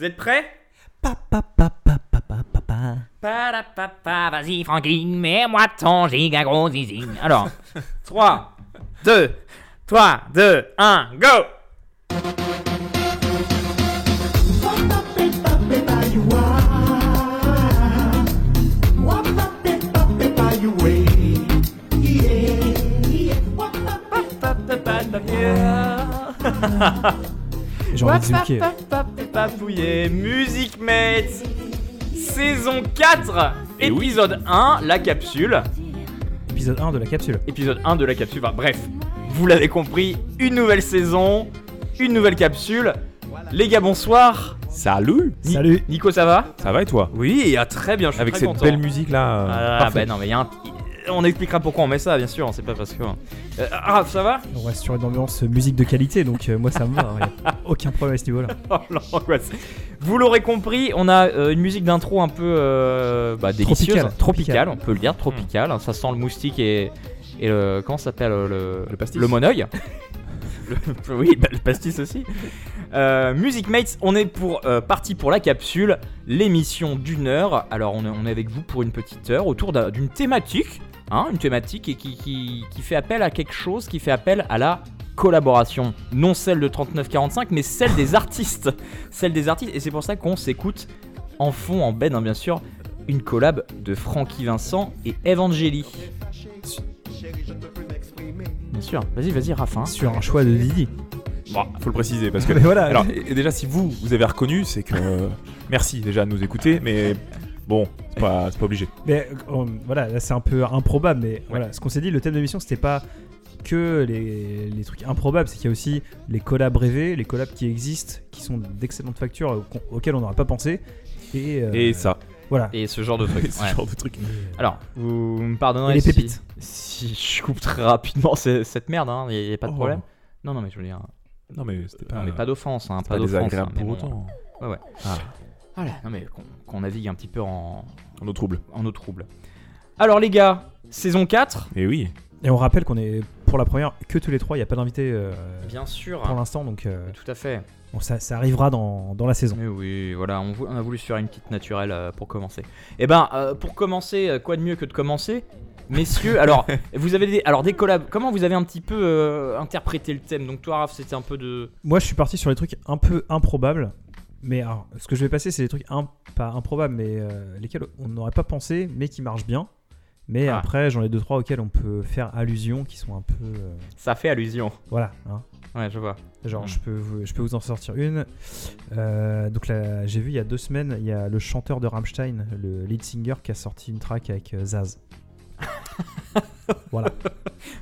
Vous êtes prêts? Pa, pa, pa, pa, pa, pa, pa, pa. Parapapa, vas-y Francky, mets-moi ton giga gros zizi. Alors, 3, 2, 3, 2, 1, go J'ai envie de. Papouiller, Music Mates, saison 4, Et épisode 1, la capsule. Épisode 1 de la capsule. Épisode 1 de la capsule, enfin, bref, vous l'avez compris, une nouvelle saison, une nouvelle capsule. Les gars, bonsoir. Salut Ni- Salut. Nico, ça va? Ça va et toi? Oui, ah, très bien, je suis Avec très cette content. belle musique là. Ah, parfait. bah non, mais il y a un... On expliquera pourquoi on met ça, bien sûr, c'est pas parce que... Euh, ah, ça va? On reste sur une ambiance musique de qualité, donc euh, moi ça me va. a aucun problème à ce niveau-là. Oh. Vous l'aurez compris, on a euh, une musique d'intro un peu bah, délicieuse, Tropicale. tropicale, on peut le dire, tropicale. Ça sent le moustique et, et le comment ça s'appelle le Le pastis. le monoeil. Le- oui, bah, le pastis aussi. Euh, Music Mates, on est pour euh, parti pour la capsule, l'émission d'une heure. Alors on est, on est avec vous pour une petite heure autour d'un- d'une thématique, hein, une thématique et qui, qui, qui fait appel à quelque chose, qui fait appel à la collaboration, non celle de 3945, mais celle des artistes, celle des artistes. Et c'est pour ça qu'on s'écoute en fond, en bed, hein, bien sûr, une collab de Francky Vincent et Evangélie. Bien sûr, vas-y, vas-y, Rafa. hein. Sur un choix de Didi. Bon, faut le préciser parce que. Mais voilà. Alors, et déjà, si vous, vous avez reconnu, c'est que. euh, merci déjà de nous écouter, mais bon, c'est pas, c'est pas obligé. Mais euh, voilà, là c'est un peu improbable, mais voilà, ce qu'on s'est dit, le thème de l'émission c'était pas que les, les trucs improbables, c'est qu'il y a aussi les collabs rêvés, les collabs qui existent, qui sont d'excellentes factures euh, auxquelles on n'aurait pas pensé. Et, euh, Et ça, voilà. Et ce genre de truc. ce ouais. genre de truc. Alors, vous me pardonnerez les si, pépites. si je coupe très rapidement ce- cette merde, il n'y a, pas de Oh. problème. Non, non, mais je veux dire, Non, mais c'était pas. non, mais pas d'offense, hein, pas, pas d'offense. désagréable hein, pour bon. autant. Ouais, ouais. Ah, Voilà, non, mais qu'on qu'on navigue un petit peu en, en eau trouble. en eau trouble. Alors, les gars, saison 4, Et oui, Et on rappelle qu'on est pour la première que tous les trois, il n'y a pas d'invité euh, bien sûr. pour l'instant, donc euh, Tout à fait. bon, ça, ça arrivera dans, dans la saison. Mais oui, voilà, on, vou- on a voulu se faire une petite naturelle euh, pour commencer. Et ben, euh, pour commencer, euh, quoi de mieux que de commencer? Messieurs, alors, vous avez des, alors, des collabs. Comment vous avez un petit peu euh, interprété le thème? Donc, toi, Raph, c'était un peu de. Moi, je suis parti sur les trucs un peu improbables. Mais alors, ce que je vais passer, c'est des trucs pas improbables, mais euh, lesquels on n'aurait pas pensé, mais qui marchent bien. Mais Ah. après, j'en ai deux trois auxquels on peut faire allusion, qui sont un peu, euh, Ça fait allusion. voilà. hein. Ouais, je vois. Genre, Hmm. je peux, vous, je peux vous en sortir une. Euh, donc là, j'ai vu il y a deux semaines, il y a le chanteur de Rammstein, le lead singer, qui a sorti une track avec euh, Zaz. voilà.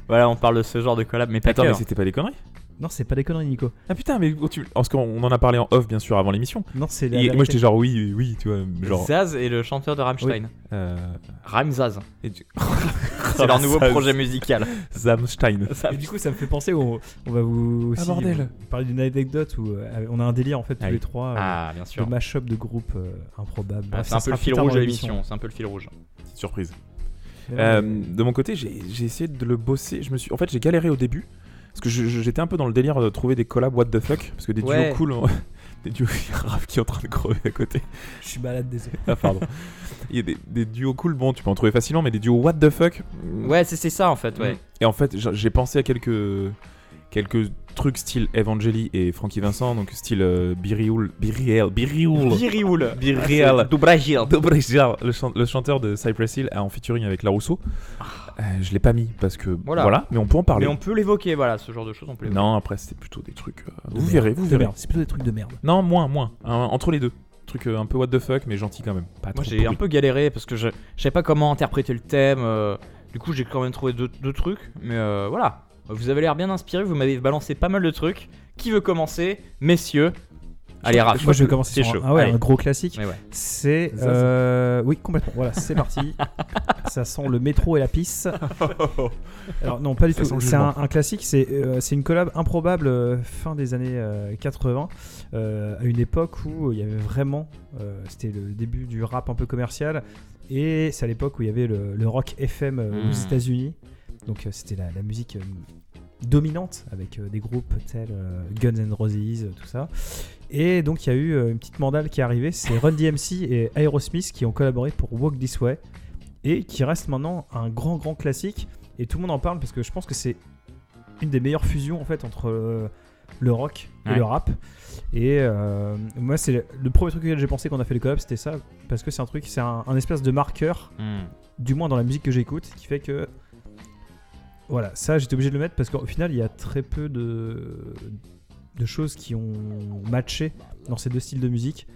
Voilà, on parle de ce genre de collab, mais pas Attends, que, mais hein. c'était pas des conneries Non, c'est pas des conneries, Nico. Ah putain, mais oh, tu... parce qu'on en a parlé en off, bien sûr, avant l'émission. Non, c'est la Et moi, j'étais genre, oui, oui, oui, tu vois, genre. Zaz et le chanteur de Rammstein. Euh... Ramzaz. tu- C'est leur nouveau Zaz. projet musical. Zamstein. Et du coup, ça me fait penser, on, on va vous aussi Ah, bordel. vous parler d'une anecdote où euh, on a un délire en fait tous Allez. les trois, euh, Ah, bien sûr. mash-up de groupes euh, improbables. Ah, Bref, c'est un peu le fil rouge de l'émission. C'est un peu le fil rouge. Petite surprise. Euh, de mon côté, j'ai j'ai essayé de le bosser. Je me suis, en fait, j'ai galéré au début parce que j'étais un peu dans le délire de trouver des collabs what the fuck parce que des Ouais. duos cool, hein. des duos Raph qui est en train de crever à côté. Je suis malade, désolé. Ah pardon. Il y a des, des duos cool, bon, tu peux en trouver facilement, mais des duos what the fuck. Ouais, c'est ça en fait, ouais. Et en fait, j'ai pensé à quelques quelques trucs style Evangeli et Frankie Vincent, donc style euh, Biriul, Biriel, Biriul. Birioul. Biriel. Du Brésil. Dobrejal, le, chan- le chanteur de Cypress Hill en featuring avec La Rousseau. Euh, je l'ai pas mis parce que Voilà. voilà, mais on peut en parler. Mais on peut l'évoquer, voilà, ce genre de choses, on peut. Non, après c'était plutôt des trucs. euh, De vous merde. verrez, vous De verrez. C'est plutôt des trucs de merde. Non, moins, moins. Un- entre les deux. Truc euh, un peu what the fuck, mais gentil quand même. Pas Moi j'ai un peu galéré parce que je, je savais pas comment interpréter le thème. euh, du coup j'ai quand même trouvé deux, deux trucs. Mais euh, voilà. Vous avez l'air bien inspiré, vous m'avez balancé pas mal de trucs. Qui veut commencer Messieurs. Allez, Raph. Moi, je vais commencer c'est sur chaud. un, ah ouais, Allez. un gros classique. Ouais. C'est euh, oui complètement. Voilà, c'est parti. ça sent le métro et la pisse. Alors non, pas du Ça tout. C'est un, classique. C'est euh, c'est une collab improbable euh, fin des années euh, 80, euh, à une époque où il y avait vraiment, euh, c'était le début du rap un peu commercial, et c'est à l'époque où il y avait le, le rock FM aux États-Unis. Donc euh, c'était la, la musique euh, dominante avec euh, des groupes tels Guns N' Roses, tout ça. Et donc il y a eu une petite mandale qui est arrivée, c'est Run DMC et Aerosmith qui ont collaboré pour Walk This Way et qui reste maintenant un grand grand classique et tout le monde en parle parce que je pense que c'est une des meilleures fusions en fait entre le rock et Ouais. le rap. Et euh, moi c'est le, le premier truc auquel j'ai pensé quand on a fait les collabs, c'était ça parce que c'est un truc, c'est un, un espèce de marqueur Hmm. du moins dans la musique que j'écoute, qui fait que voilà, ça j'étais obligé de le mettre parce qu'au final il y a très peu de, de choses qui ont matché dans ces deux styles de musique.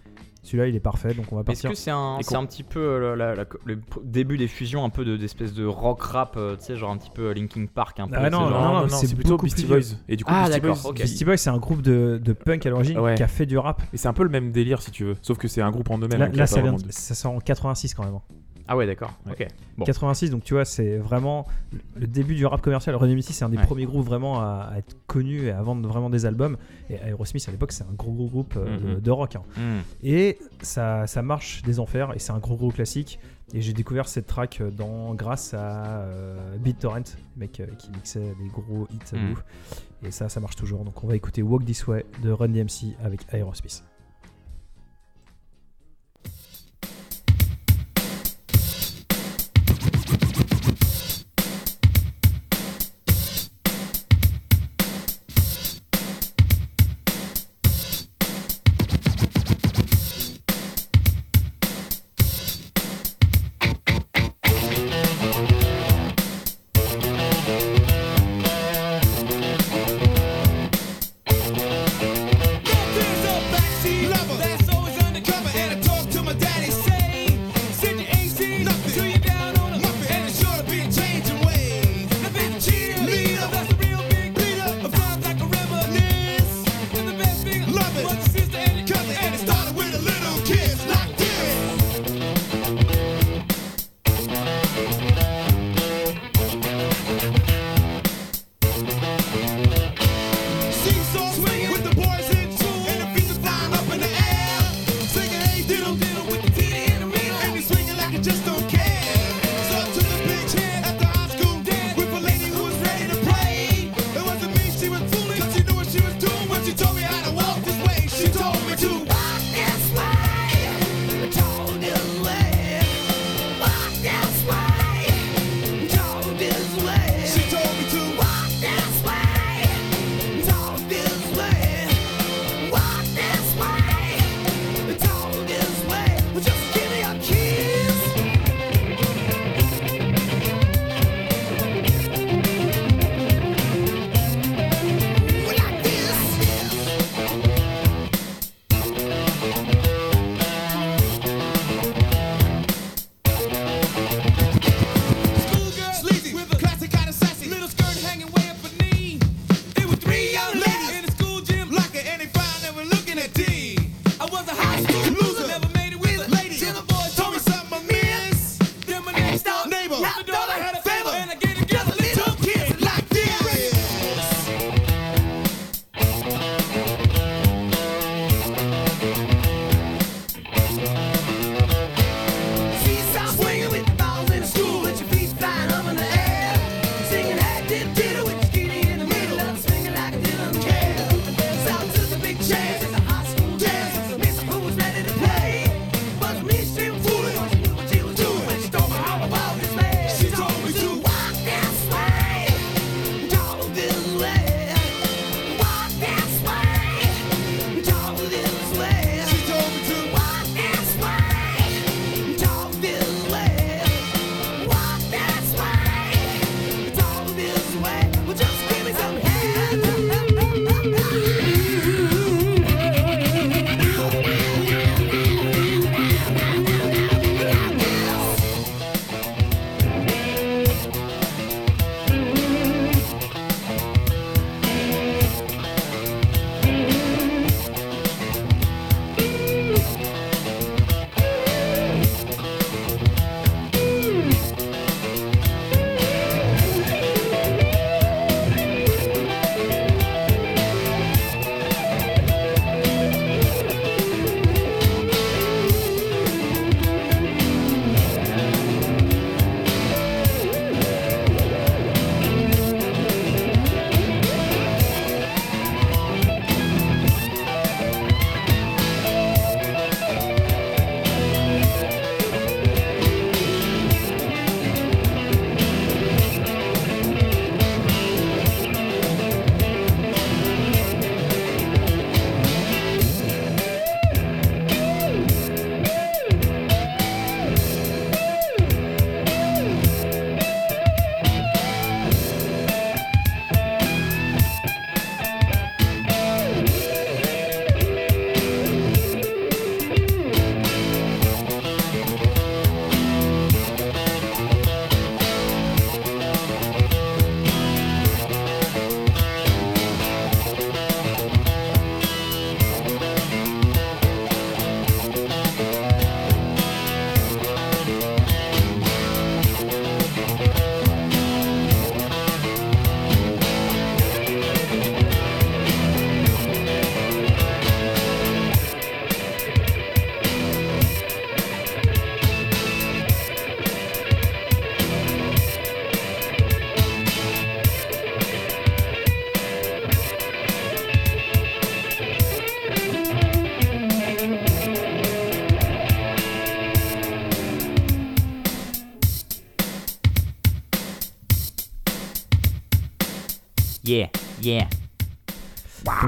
Celui-là il est parfait, donc on va Est-ce partir. que c'est un, c'est un petit peu euh, la- la- le début des fusions, un peu de- d'espèce de rock rap, euh, tu sais, genre un petit peu Linkin Park, un peu. Ah non, genre- non, non, non, c'est c'est plutôt beaucoup Beastie plus Boys. Et du coup, Ah, Beastie d'accord, Boys, Beastie Boys c'est un groupe de, de punk à l'origine Ouais. qui a fait du rap. Et c'est un peu le même délire si tu veux, sauf que c'est un groupe en eux-mêmes. Là, là, ça, vient de- de- ça sort en 86 quand même. Ah ouais, d'accord. Ouais. Ok. Bon. 86, donc tu vois, c'est vraiment le début du rap commercial. Run DMC, c'est un des Ouais. premiers groupes vraiment à, à être connu et à vendre vraiment des albums. Et Aerosmith, à l'époque, c'est un gros gros groupe euh, de, Mhm. de rock. hein. Hmm. Et ça, ça marche des enfers et c'est un gros gros classique. Et j'ai découvert cette track euh, dans, grâce à euh, BitTorrent, le mec euh, qui mixait des gros hits. de Mm. Et ça, ça marche toujours. Donc on va écouter Walk This Way de Run DMC avec Aerosmith.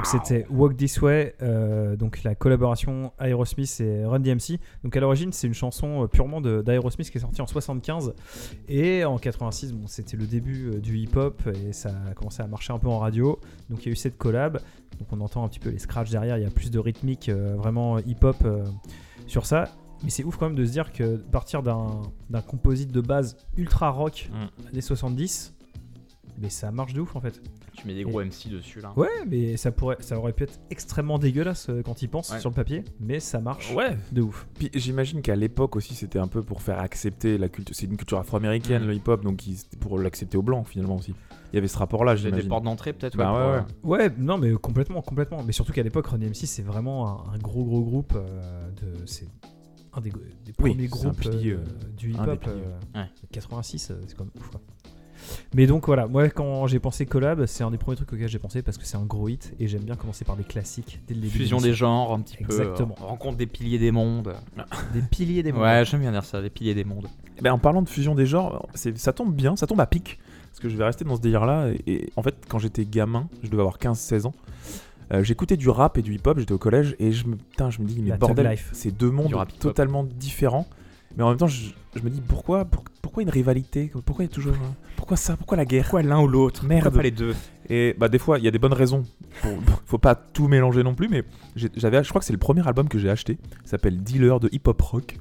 Donc c'était Walk This Way, euh, donc la collaboration Aerosmith et Run DMC. Donc à l'origine c'est une chanson euh, purement d'Aerosmith qui est sortie en 75 et en 86 bon, c'était le début euh, du hip-hop et ça a commencé à marcher un peu en radio. Donc il y a eu cette collab, donc on entend un petit peu les scratchs derrière, il y a plus de rythmique euh, vraiment hip-hop euh, sur ça. Mais c'est ouf quand même de se dire que partir d'un d'un composite de base ultra rock Mm. des 70, mais ça marche de ouf en fait. Tu mets des gros MC dessus là. Ouais, mais ça pourrait, ça aurait pu être extrêmement dégueulasse euh, quand il pense Ouais. sur le papier, mais ça marche Ouais. de ouf. Puis j'imagine qu'à l'époque aussi, c'était un peu pour faire accepter la culture. C'est une culture afro-américaine, Mm. le hip-hop, donc pour l'accepter aux blancs finalement aussi. Il y avait ce rapport-là, J'ai des j'imagine. portes d'entrée peut-être. Bah ouais, euh, ouais. Ouais, non, mais complètement, complètement. Mais surtout qu'à l'époque, Run DMC, c'est vraiment un, un gros, gros groupe. euh, de, c'est un des, des Oui, premiers groupes pilier, euh, du un hip-hop. des piliers. euh, Ouais. 86, euh, c'est quand même ouf. quoi. Mais donc voilà, moi quand j'ai pensé collab, c'est un des premiers trucs auxquels j'ai pensé parce que c'est un gros hit et j'aime bien commencer par des classiques dès le début. Fusion de des genres, un petit Exactement. peu. euh, rencontre des piliers des mondes. des piliers des mondes. Ouais, j'aime bien dire ça, des piliers des mondes. Eh ben, en parlant de fusion des genres, c'est- ça tombe bien, ça tombe à pic. Parce que je vais rester dans ce délire-là. Et, et en fait, quand j'étais gamin, je devais avoir 15-16 ans, euh, j'écoutais du rap et du hip-hop, j'étais au collège, et je me, putain, je me dis, mais La bordel, c'est deux mondes totalement différents. Mais en même temps, je, je me dis, pourquoi, pour- pourquoi une rivalité? Pourquoi il y a toujours. un- Pourquoi ça Pourquoi la guerre? Pourquoi l'un ou l'autre? Merde. Pourquoi pas les deux? Et bah des fois, il y a des bonnes raisons. Pour... Faut pas tout mélanger non plus, mais j'avais, je crois que c'est le premier album que j'ai acheté. Il s'appelle Dealer de hip hop rock.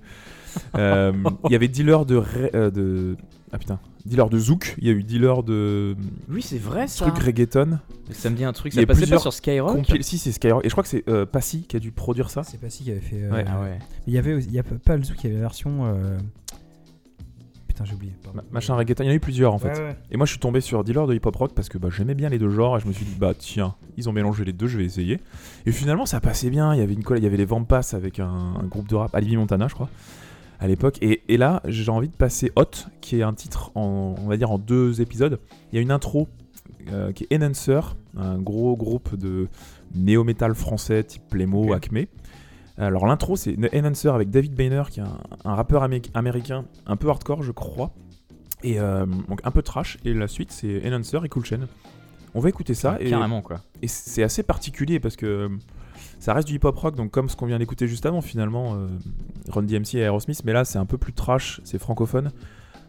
Euh, Il y avait Dealer de, euh, de ah putain, Dealer de zouk. Il y a eu Dealer de Oui, c'est vrai ça. truc reggaeton. Ça me dit un truc, ça a passait pas sur Skyrock Compil- Si c'est Skyrock. Et je crois que c'est euh, Passy qui a dû produire ça. C'est pas si qui avait fait. euh, Ouais. Ah ouais. Il y avait, aussi- il y a pas le zouk, il y avait la version. euh, Putain, j'ai oublié. pardon. Machin reggaeton. Il y en a eu plusieurs en fait. Ouais, ouais. Et moi je suis tombé sur Dealer de hip hop rock parce que bah, j'aimais bien les deux genres et je me suis dit bah tiens ils ont mélangé les deux je vais essayer et finalement ça passait bien il y avait une colle il y avait les Vampas avec un, un groupe de rap Alibi Montana je crois à l'époque et, et là j'ai envie de passer Hot qui est un titre en on va dire en deux épisodes il y a une intro euh, qui est Enhancer un gros groupe de néo-metal français type Playmo Ok. Acme alors l'intro c'est Enhancer avec David Boehner qui est un, un rappeur amé- américain un peu hardcore je crois et euh, donc un peu trash. Et la suite, c'est Enhancer et Cool Chain. On va écouter ça. et, Carrément quoi. et c'est assez particulier parce que ça reste du hip-hop rock, donc comme ce qu'on vient d'écouter juste avant, finalement, euh, Run DMC et Aerosmith. Mais là, c'est un peu plus trash, c'est francophone.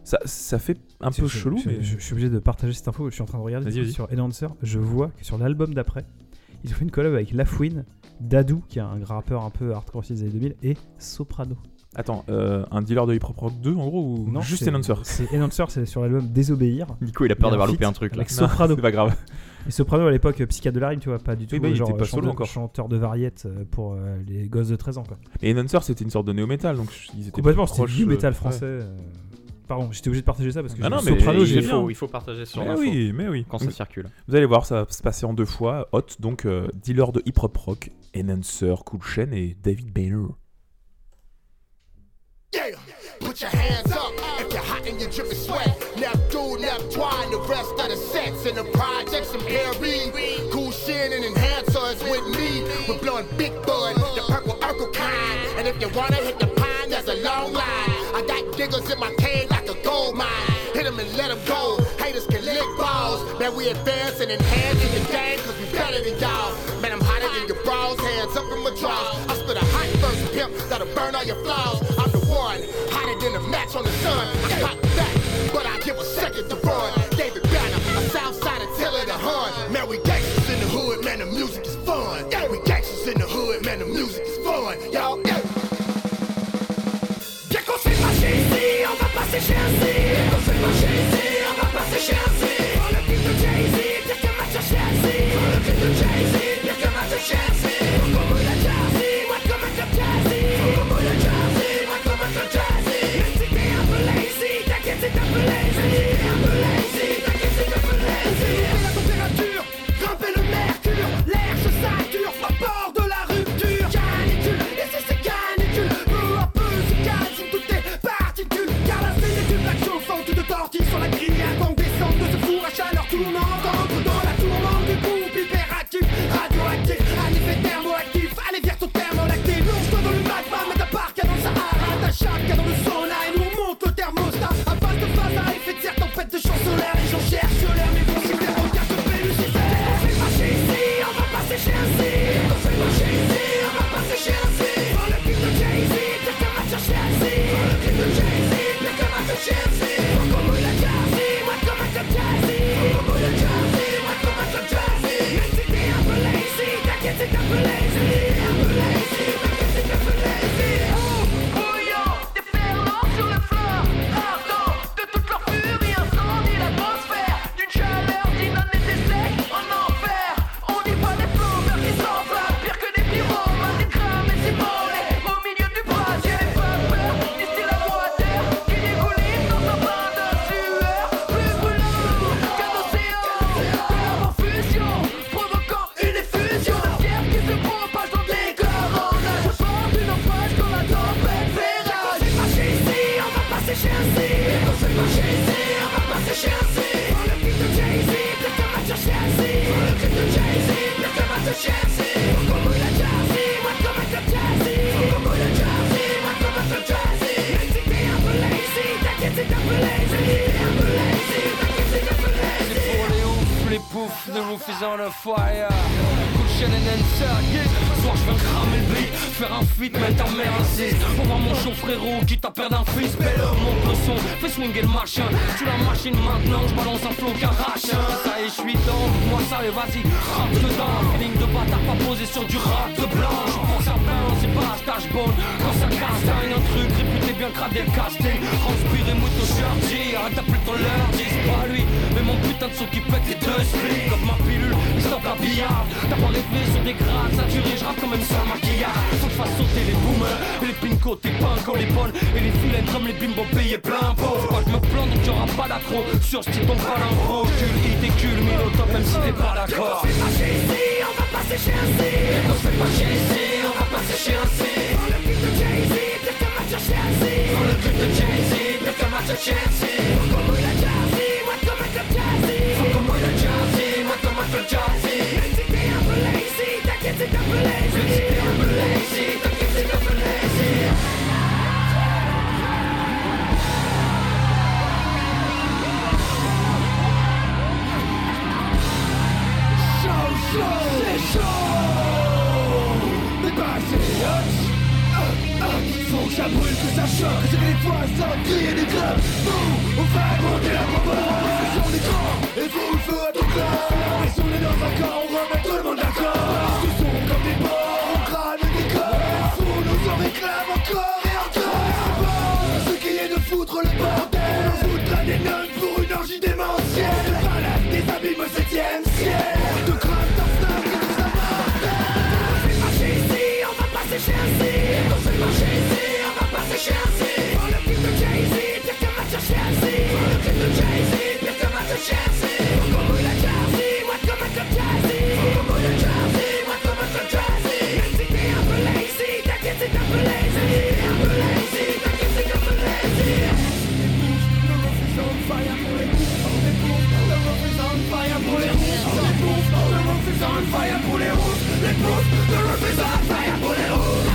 Ça, ça fait un peu Je- chelou, je, mais. je- je suis obligé de partager cette info. Je suis en train de regarder coup, vas-y. sur Enhancer. Je vois que sur l'album d'après, ils ont fait une collab avec Lafouine, Dadou, qui est un rappeur un peu hardcore aussi des années 2000, et Soprano. Attends, euh, un dealer de hip-hop rock 2 en gros ou juste c'est- Enhancer C'est Enhancer, c'est sur l'album Désobéir. Nico il a Il peur d'avoir loupé un truc là. avec Soprano. C'est pas grave. Et Soprano à l'époque, psychiatre de la rime, tu vois, pas du tout. Oui, bah, il genre était pas chanteur, solo encore. chanteur de variette euh, pour euh, les gosses de 13 ans. Quoi. Et Enhancer, c'était une sorte de néo-metal, donc ils étaient Complètement, c'était proches, du euh, metal ouais. français. euh. Pardon, j'étais obligé de partager ça parce que Ah j'ai non, mais Soprano, il il faut partager sur Mais oui, mais oui. quand ça circule. Vous allez voir, ça va se passer en deux fois. Hot, donc euh, dealer de hip hop rock, Enhancer, Cool Chain et David Boehner. Yeah, put your hands up if you're hot and you're dripping sweat. Neptune, Neptune, the rest of the sets in the projects and Perry. Cool shit and enhancers with me. We're blowing big bud, the purple Urkel kind. And if you wanna hit the pine, there's a long line. I got diggers in my cave like a gold mine. Hit 'em and let 'em go. Haters can lick balls. Man, we advance and enhance in the game cause we better than y'all. Man, I'm hotter than your bras, hands up in my drawers. I spit a hot first pimp that'll burn all your flaws. Hotter on the sun. I got back, but I give a second to run. David Banner, a south side Attila the Hun. Man, we gangsters in the hood, man, the music is fun. Yeah, we gangsters in the hood, man, the music is fun. Yo, yeah. Qu'on s'est fâché ici, on va pas s'échéancer. Bien qu'on s'est fâché on va pas s'échéancer. Perdu un fils. Bello, monte le son, fais swinguer le machin. Tu la machine maintenant, je balance un flow qu'arrache. Ça y je suis dans. Moi, ça y est, vas-y, rentre dedans. Feeling de bâtard, pas posé sur du rap de blanc. Je à plein, c'est pas un stage bon. Quand ça castagne, un truc réputé bien cradé le casting. Transpiré, moto shirty. Arrête d'appeler ton lundi, c'est pas lui. Mais mon putain de son qui pète les deux splits. Comme ma pilule, il stoppe la billard. T'as pas rêvé sur des grades saturés, je rappe quand même sans maquillage. Faut que fasse sauter les boomers. Et les pincos, tes quand les bonnes. Et les filets comme les bimbos payés plein pot. Que je me plante, donc y'aura pas d'accro. Sur ce type, donc pas d'impro. Cul, mille au top, même si t'es pas d'accord. On va passer ici, on va passer chez un C. On se fait pas chier ici, on va passer chez un C. Prends le clip de Jay-Z, pire que match à Chelsea. Prends le clip de Jay-Z, pire que match à Chelsea. Faut comme il a jazzy, moi comme un club jazzy. Faut comme il a jazzy, moi comme un club jazzy. Même si t'es un peu lazy, t'inquiète c'est un peu lazy. Même si t'es un peu lazy, t'inquiète C'est chaud Mais pas hot Faut que ça brûle, que ça choque que les fois ça va crier des Nous, on fait la sont des grands et faut le feu à tout clair Mais on est on remet tout le monde d'accord sont comme des porcs, on des corps en réclament encore et encore Ce qui est de foutre le bordel des on fire pour les pour les découvre The roof is on fire pour les roues,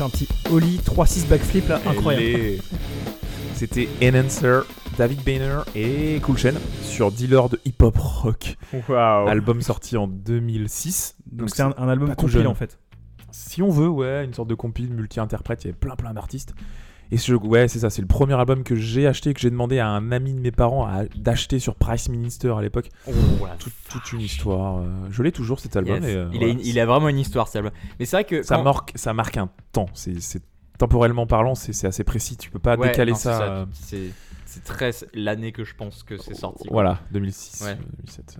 Un petit Oli 3-6 backflip là, incroyable. C'était Enhancer, David Boehner et Cool Chain sur Dealer de hip hop rock. Album sorti en 2006. Donc c'est un, un album complet jeune. en fait. Si on veut, ouais, une sorte de compil multi-interprète, il y avait plein plein d'artistes. Et ce, ouais, c'est ça, c'est le premier album que j'ai acheté, que j'ai demandé à un ami de mes parents d'acheter sur Price Minister à l'époque. Oh, Tout- toute une histoire. euh, je l'ai toujours cet album. Yes. et, euh, il, voilà. a une- il a vraiment une histoire, cet album. Mais c'est vrai que. ça, quand- marque, ça marque un temps. C'est temporellement parlant, c'est c'est assez précis. Tu peux pas Ouais, décaler non, ça. euh, C'est très l'année que je pense que c'est sorti. Voilà, 2006, Ouais. euh, 2007.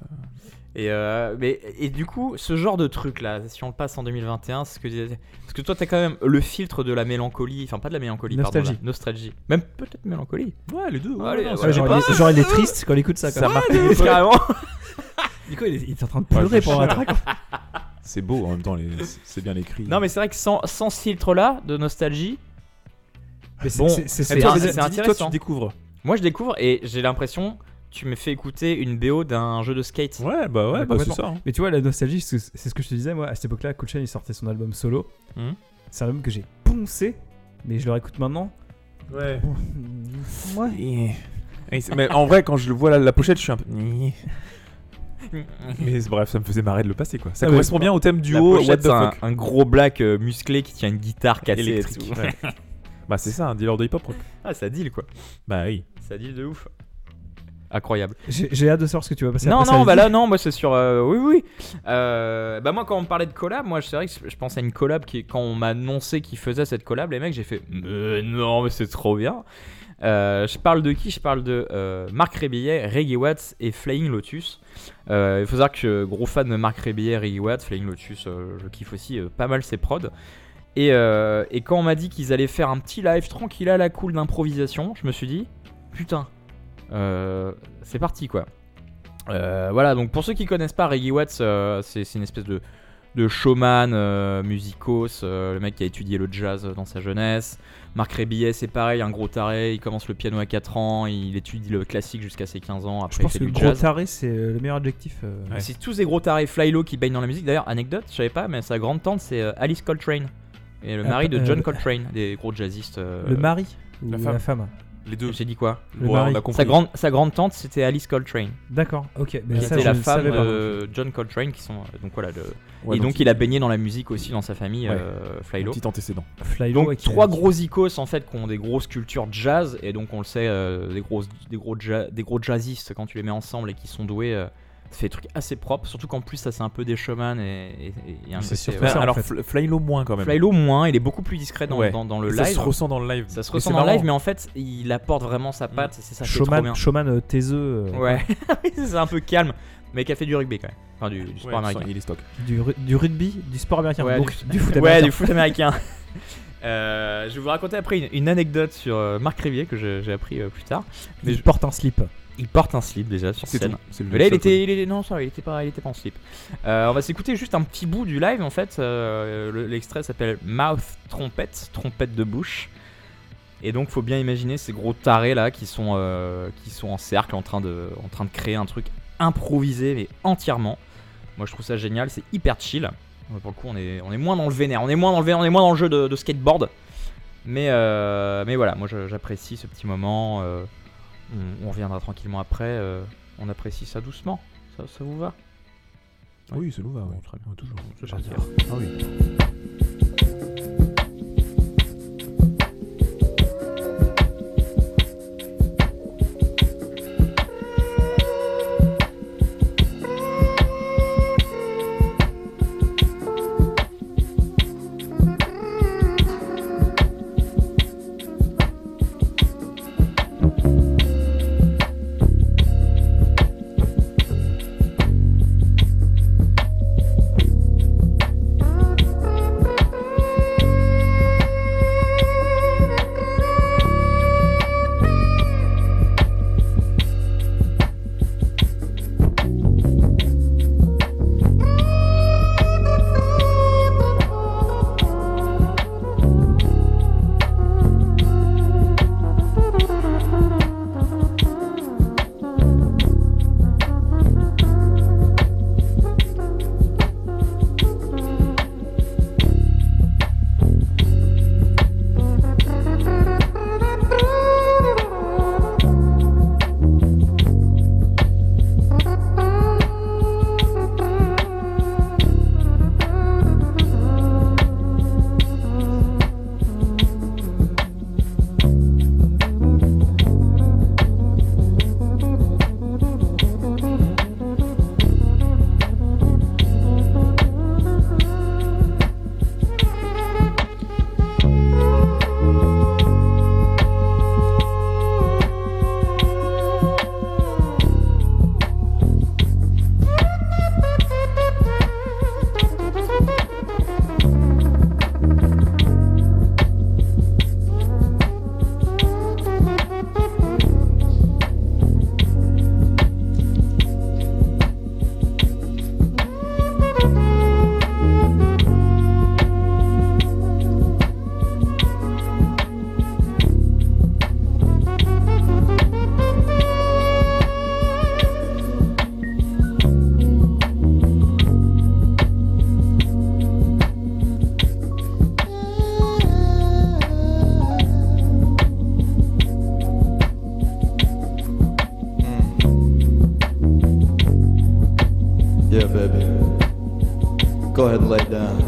Et, euh, mais, et du coup, ce genre de truc là, si on le passe en 2021, c'est ce que je disais- parce que toi, t'as quand même le filtre de la mélancolie, enfin pas de la mélancolie, pardon, Nostalgie. la nostalgie, même peut-être mélancolie. Ouais, les deux. ouais, non, ouais, c'est- Ouais, genre, pas- il est, genre, il est triste quand il écoute ça. Ça Quand même. marque Carrément. Nico, il est, il est en train de pleurer pendant la track. C'est beau en même temps, les- c'est bien écrit. non, mais c'est vrai que sans, sans ce filtre là de nostalgie, Mais c'est- Bon, c'est- Et c'est toi, intéressant. tu découvres. moi je découvre et j'ai l'impression, tu me fais écouter une BO d'un jeu de skate. Ouais, bah ouais, bah c'est complètement. ça. hein. Mais tu vois, la nostalgie, c'est ce que je te disais, moi, à cette époque-là, Cool Chain, il sortait son album solo. Mhm. C'est un album que j'ai poncé, mais je le réécoute maintenant. Ouais. Ouais. Et- et c'est- Mais en vrai, quand je le vois la, la pochette, je suis un peu. Mais c'est- bref, ça me faisait marrer de le passer quoi. Ça Ah, correspond bien au thème La duo What pochette, the c'est un, fuck un gros black euh, musclé qui tient une guitare cassée et électrique. tout. ouais. bah c'est ça, un dealer de hip hop rock. Ah, ça deal quoi. Bah oui. Ça deal de ouf. Incroyable. J'ai hâte de savoir ce que tu vas passer Non, après non, ça, bah là, non, moi c'est sur. euh, oui, oui. Euh, bah, moi, quand on me parlait de collab, moi c'est vrai que je pense à une collab qui, quand on m'a annoncé qu'ils faisaient cette collab, les mecs, j'ai fait. Mais non, mais c'est trop bien. Euh, je parle de qui? Je parle de Marc Rébillet, Reggae Watts et Flying Lotus. Il faut savoir que je suis gros fan de Marc Rébillet, Reggae Watts, Flying Lotus, je kiffe aussi pas mal ses prods. Et, et quand on m'a dit qu'ils allaient faire un petit live tranquille à la cool d'improvisation, je me suis dit, putain, c'est parti quoi. Euh, voilà, donc pour ceux qui connaissent pas Reggie Watts, euh, c'est une espèce de, de showman euh, musicos, euh, le mec qui a étudié le jazz dans sa jeunesse. Marc Rébillet, c'est pareil, un gros taré, il commence le piano à 4 ans, il étudie le classique jusqu'à ses 15 ans, après Je pense il que le gros taré, c'est euh, le meilleur adjectif. euh, Ouais. C'est tous des gros tarés Flylo qui baignent dans la musique. D'ailleurs, anecdote, je savais pas, mais sa grande tante c'est euh, Alice Coltrane. Et le Ah, mari de euh, John Coltrane, des gros jazzistes. euh, Le mari ou la la femme. Les deux. J'ai dit quoi Le Ouais, mari. on a compris. sa grande, sa grande tante c'était Alice Coltrane, D'accord, ok. Mais qui ça, était je la le femme savais pas. de John Coltrane, qui sont euh, donc voilà. Le... Ouais, et donc, il a baigné dans la musique aussi dans sa famille, Ouais. euh, Flylo. petit antécédent. Flylo, Donc qui- trois qui- gros icos en fait qui ont des grosses cultures jazz et donc on le sait euh, des grosses des gros ja- des gros jazzistes quand tu les mets ensemble et qui sont doués euh, fait des trucs assez propres surtout qu'en plus ça c'est un peu des showman et, et- et un C'est ouais. ça, en alors fait. Flylo moins quand même. Flylo moins il est beaucoup plus discret dans, Ouais. dans, dans le ça live se ressent dans le live. ça se ressent dans le live mais en fait il apporte vraiment sa patte et c'est ça qui est trop Showman, bien showman euh, taiseux. euh, ouais c'est un peu calme mais qui a fait du rugby quand même enfin du, du sport Ouais, américain Il est stock. Du, du rugby, du sport américain. Ouais, donc du, foot ouais, américain. du foot américain. Euh, je vais vous raconter après une, une anecdote sur euh, Marc Rivier que j'ai appris euh, plus tard. Mais Il je- porte un slip. Il porte un slip déjà sur scène. tout. Mais là, il était, il était- non, ça, il était pas, il était pas en slip. Euh, on va s'écouter juste un petit bout du live en fait. Euh, le- L'extrait s'appelle Mouth Trompette, trompette de bouche. Et donc, faut bien imaginer ces gros tarés là qui sont, euh, qui sont en cercle en train de, en train de créer un truc improvisé mais entièrement. Moi, je trouve ça génial. C'est hyper chill. Pour le coup, on est, on est moins dans le vénère, on est moins dans le vénère, on est moins dans le jeu de, de skateboard. Mais, euh, mais voilà, moi j'apprécie ce petit moment. On, on reviendra tranquillement après. euh, on apprécie ça doucement. Ça, ça vous va? Oui, c'est Louva, Bon, ouais. très bien. Toujours. C'est parti. Ah oui. Go ahead and lay down.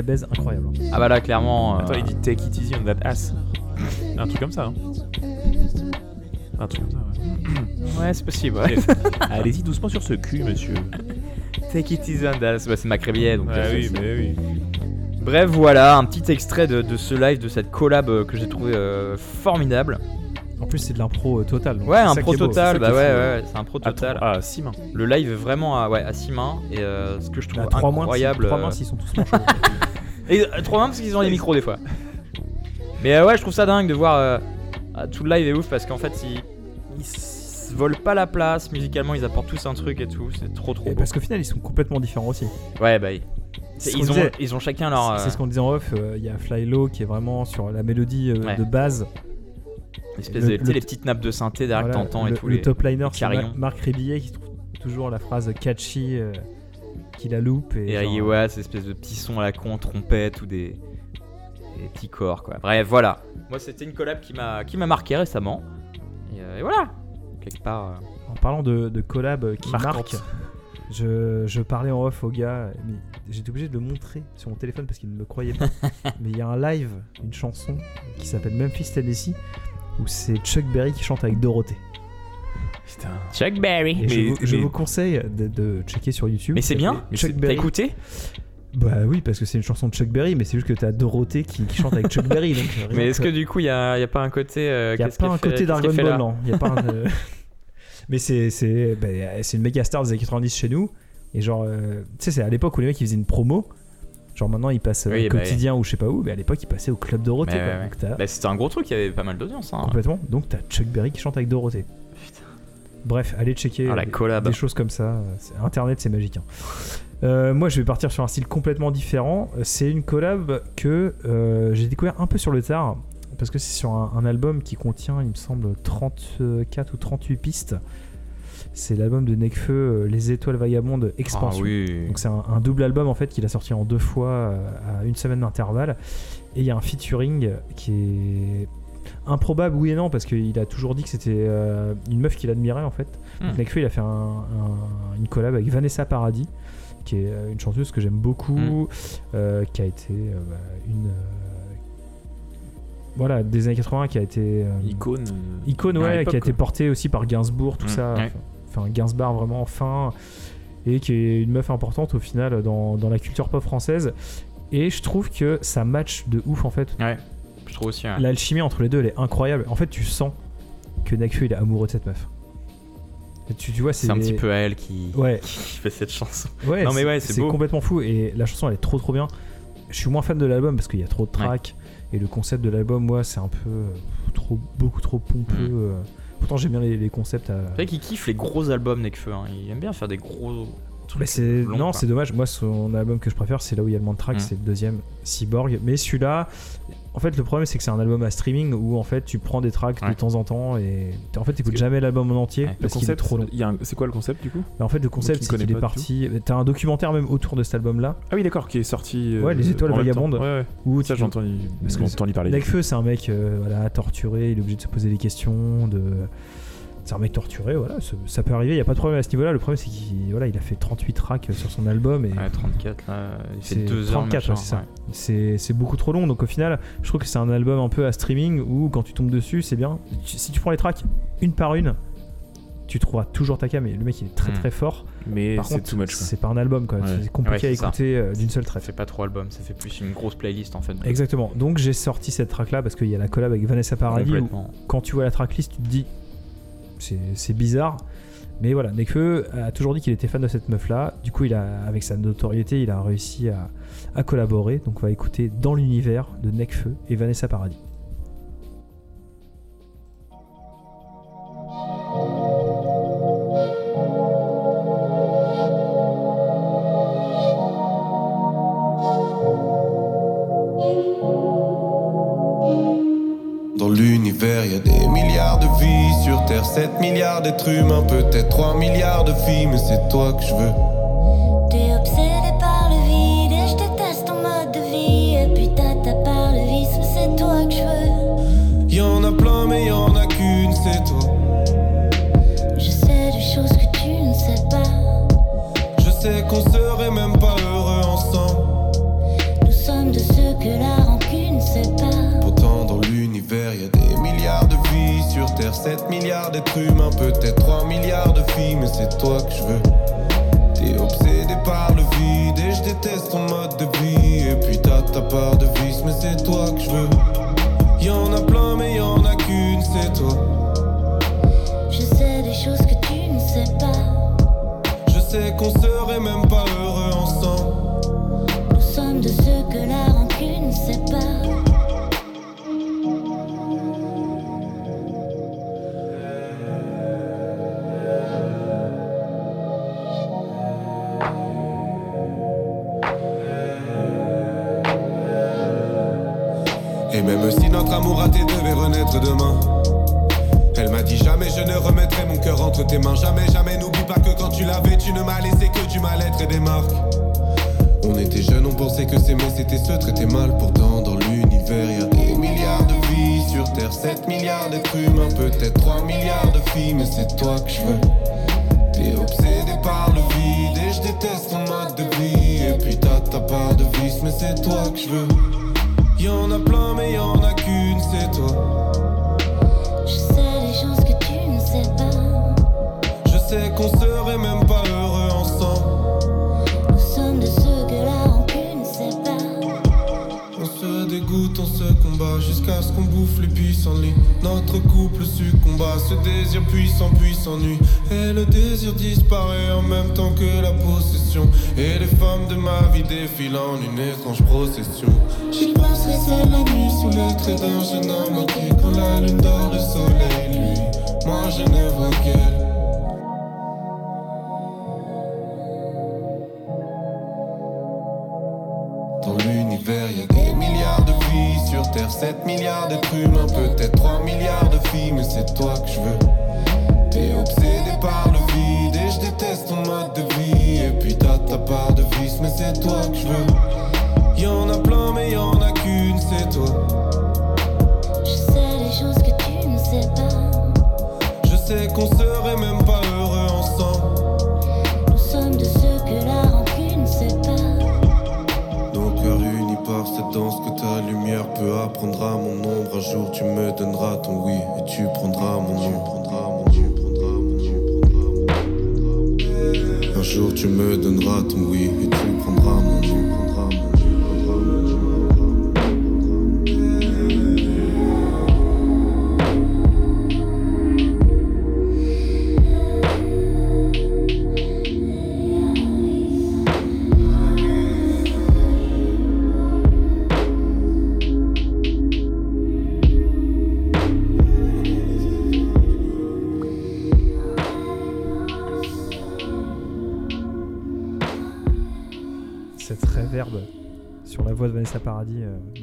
À baise incroyable. Ah bah là, clairement. euh, Attends, il dit take it easy on that ass. Un truc comme ça, hein. Un truc comme ça, ouais. Ouais, c'est possible. ouais. Allez-y doucement sur ce cul, monsieur. Take it easy and dance. Bah, c'est Macrébier. Donc, Ouais, euh, oui, c'est- mais oui. Bref, voilà, un petit extrait de, de ce live, de cette collab euh, que j'ai trouvé euh, formidable. En plus, c'est de l'impro euh, total. donc Ouais, c'est un ça pro qui est beau. total, C'est ça bah qui ouais, est ouais, c'est un pro À total. trois- Ah, six mains. Le live est vraiment à, ouais, à 6 mains, et euh, ce que je trouve À 3 moins, incroyable. 3 euh, mains s'ils sont tous manchots. Et 3 mains parce qu'ils ont les micros des fois. Mais euh, ouais, je trouve ça dingue de voir. euh, ah, tout le live est ouf parce qu'en fait, ils, ils se volent pas la place. Musicalement, ils apportent tous un truc et tout. C'est trop trop Et beau. parce qu'au final, ils sont complètement différents aussi. Ouais, bah. ils- ont, disait. ils ont chacun leur. C'est euh, ce qu'on disait en off. euh, Il y a Fly Low qui est vraiment sur la mélodie euh, Ouais. de base. espèce le- de, les petites nappes de synthé derrière que Voilà, t'entends et tout. le les... top liner, c'est Marc Rébillet qui trouve toujours la phrase catchy euh, qui la loupe. Et, Et genre, Ray Watt, ces espèces de petits sons à la con, trompette ou des, des petits corps quoi. Bref, voilà. Moi, c'était une collab qui m'a qui m'a marqué récemment. Et, euh, et voilà. Quelque part. euh, En parlant de, de collab euh, qui marque, je, je parlais en off au gars, mais j'étais obligé de le montrer sur mon téléphone parce qu'il ne me croyait pas. mais il y a un live, une chanson qui s'appelle Memphis Tennessee, où c'est Chuck Berry qui chante avec Dorothée. Putain. Chuck Berry. Je, Mais- vous, je mais- vous conseille de, de checker sur YouTube. Mais c'est bien. Chuck c'est- T'as Berry. écouté? Bah oui, parce que c'est une chanson de Chuck Berry, mais c'est juste que t'as Dorothée qui, qui chante avec Chuck Berry. Donc, euh, Mais est-ce que du coup, il y a, y a pas un côté. euh, Il n'y a pas un fait- côté Dragon Ball, non. Il y a pas un, euh, Mais c'est c'est bah, c'est une méga star des années 90 chez nous. Et genre, euh, tu sais, c'est à l'époque où les mecs ils faisaient une promo. Genre maintenant ils passent Oui, au bah quotidien ou je sais pas où, mais à l'époque ils passaient au club Dorothée. Mais quoi. ouais, ouais. Donc t'as- Bah, c'était un gros truc, il y avait pas mal d'audience. Hein. Complètement. Donc t'as Chuck Berry qui chante avec Dorothée. Bref, allez checker Ah, la des- collab. des choses comme ça. Internet, c'est magique. hein. Euh, moi, je vais partir sur un style complètement différent. C'est une collab que euh, j'ai découvert un peu sur le tard. Parce que c'est sur un, un album qui contient, il me semble, 34 ou 38 pistes. C'est l'album de Nekfeu, euh, Les Étoiles Vagabondes Ah Expansion. oui. Donc c'est un, un double album en fait qu'il a sorti en deux fois euh, à une semaine d'intervalle. Et il y a un featuring qui est improbable oui et non parce qu'il a toujours dit que c'était euh, une meuf qu'il admirait en fait. Donc Hmm. Nekfeu il a fait un- un- une collab avec Vanessa Paradis qui est euh, une chanteuse que j'aime beaucoup, Hmm. euh, qui a été bah, une voilà des années 80 qui a été euh, Icône. ouais, qui a été portée aussi par Gainsbourg tout Mm, ça ouais. enfin Gainsbourg vraiment fin et qui est une meuf importante au final dans, dans la culture pop française et je trouve que ça match de ouf en fait Ouais, je trouve aussi. l'alchimie entre les deux elle est incroyable en fait tu sens que Nekfeu il est amoureux de cette meuf Et tu, tu vois C'est un petit peu à elle qui, ouais qui fait cette chanson. Ouais, Non, mais ouais, c'est beau. complètement fou et la chanson elle est trop trop bien. Je suis moins fan de l'album parce qu'il y a trop de tracks et le concept de l'album, moi, c'est un peu euh, trop, beaucoup trop pompeux. Mm. euh. Pourtant, j'aime bien les, les concepts. À... C'est vrai qu'il kiffe les gros albums Nekfeu. Hein. Il aime bien faire des gros. Mais c'est longs, non, quoi. c'est dommage. Moi, son album que je préfère, c'est là où il y a le moins de tracks, Mm. c'est le deuxième, Cyborg. Mais celui-là, en fait, le problème, c'est que c'est un album à streaming où en fait, tu prends des tracks de temps en temps et en fait, t'écoutes que- jamais l'album en entier Ouais. Parce qu'il est trop long. il y a un- c'est quoi le concept du coup? En fait, le concept, c'est qu'il est parti. T'as un documentaire même autour de cet album-là Ah oui, d'accord, qui est sorti. euh, Ouais, Les Étoiles. Vagabondes. Ouais, ouais. où Ça, j'ai que entendu parler. Nekfeu, c'est un mec euh, voilà, torturé, il est obligé de se poser des questions. De... C'est un mec torturé, voilà, ça, ça peut arriver, il n'y a pas de problème à ce niveau-là. Le problème, c'est qu'il voilà, il a fait 38 tracks sur son album et Ouais, 34 là, il fait c'est 2 heures. 34, machin, ouais, c'est ça. ouais. c'est beaucoup trop long. Donc au final, je trouve que c'est un album un peu à streaming où quand tu tombes dessus, c'est bien. Si tu prends les tracks une par une, tu trouveras toujours ta cam. Et le mec, il est très Mm. très fort. Mais c'est contre, too much. quoi. c'est pas un album, quoi. Ouais. C'est compliqué Ouais, à ça. écouter euh, d'une seule Ça traite. fait pas trop album, ça fait plus une grosse playlist en fait. Exactement. Donc j'ai sorti cette track là parce qu'il y a la collab avec Vanessa Paradis où quand tu vois la tracklist, tu te dis c'est bizarre. Mais voilà, Nekfeu a toujours dit qu'il était fan de cette meuf là. Du coup, il a, avec sa notoriété, il a réussi à, à collaborer. Donc, on va écouter Dans l'univers de Nekfeu et Vanessa Paradis. Y a des milliards de vies. Sur Terre, 7 milliards d'êtres humains. Peut-être 3 milliards de filles, mais c'est toi que je veux. 7 milliards d'êtres humains. Peut-être 3 milliards de filles, mais c'est toi que je veux. T'es obsédé par le vide et je déteste ton mode de qu'on serait même pas heureux ensemble. Nous sommes de ceux que la rancune sépare. Nos cœurs unis par cette danse que ta lumière peut apprendre à mon ombre. Un jour tu me donneras ton oui et tu prendras mon nom. Un jour tu me donneras ton oui et tu prendras mon tu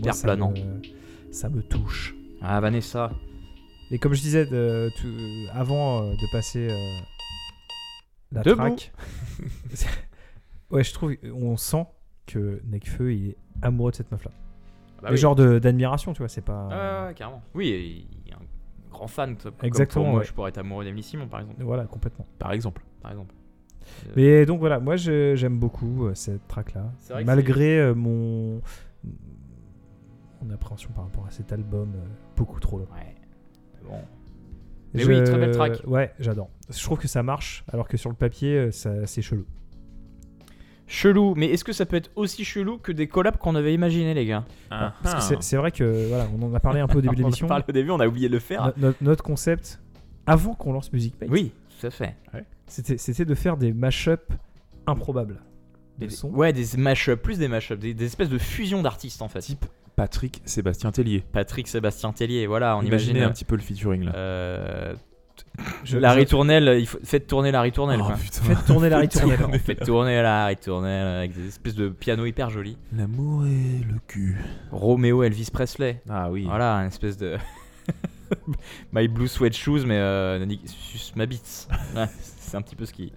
moi, ça planant. me- ça me touche. Ah, Vanessa. Et comme je disais de- tout- avant euh, de passer euh, la Debout. track, ouais, je trouve on sent que Nekfeu il est amoureux de cette meuf là. Bah Le oui. genre de- d'admiration, tu vois, c'est pas. Ah, ouais, ouais, carrément. Oui, et il est un grand fan. comme pour Exactement, moi, ouais. je pourrais être amoureux d'Emily Simon, par exemple. Voilà, complètement. Par exemple. Par exemple. Mais donc voilà, moi j'aime beaucoup euh, cette track là. C'est vrai que Malgré euh, mon mon appréhension par rapport à cet album euh, beaucoup trop long. Ouais. Bon. Mais oui, très belle track. Ouais, j'adore. Je trouve que ça marche, alors que sur le papier, euh, ça- c'est chelou. Chelou, mais est-ce que ça peut être aussi chelou que des collabs qu'on avait imaginé, les gars? Ah, Parce que c'est- c'est vrai que voilà, on en a parlé un peu au début de On en l'émission. parle au début, on a oublié de le faire. No- notre- notre concept, avant qu'on lance Music Oui, tout à fait. c'était c'était de faire des mashups improbables. De Des- sons. ouais, des mashups, plus des mashups, des, des espèces de fusions d'artistes en fait. Type Patrick Sébastien Tellier. Patrick Sébastien Tellier, voilà, on Imaginez imagine. un petit peu le featuring là. Euh, Je- la je- ritournelle, il faut, faites tourner la ritournelle. Oh, quoi. Faites tourner la ritournelle. Faites tourner la ritournelle avec des espèces de pianos hyper jolis. L'amour et le cul. Roméo Elvis Presley. Ah oui. Voilà, une espèce de. My Blue Sweat Shoes, mais euh, ma bite. Ouais, c'est un petit peu ce qui.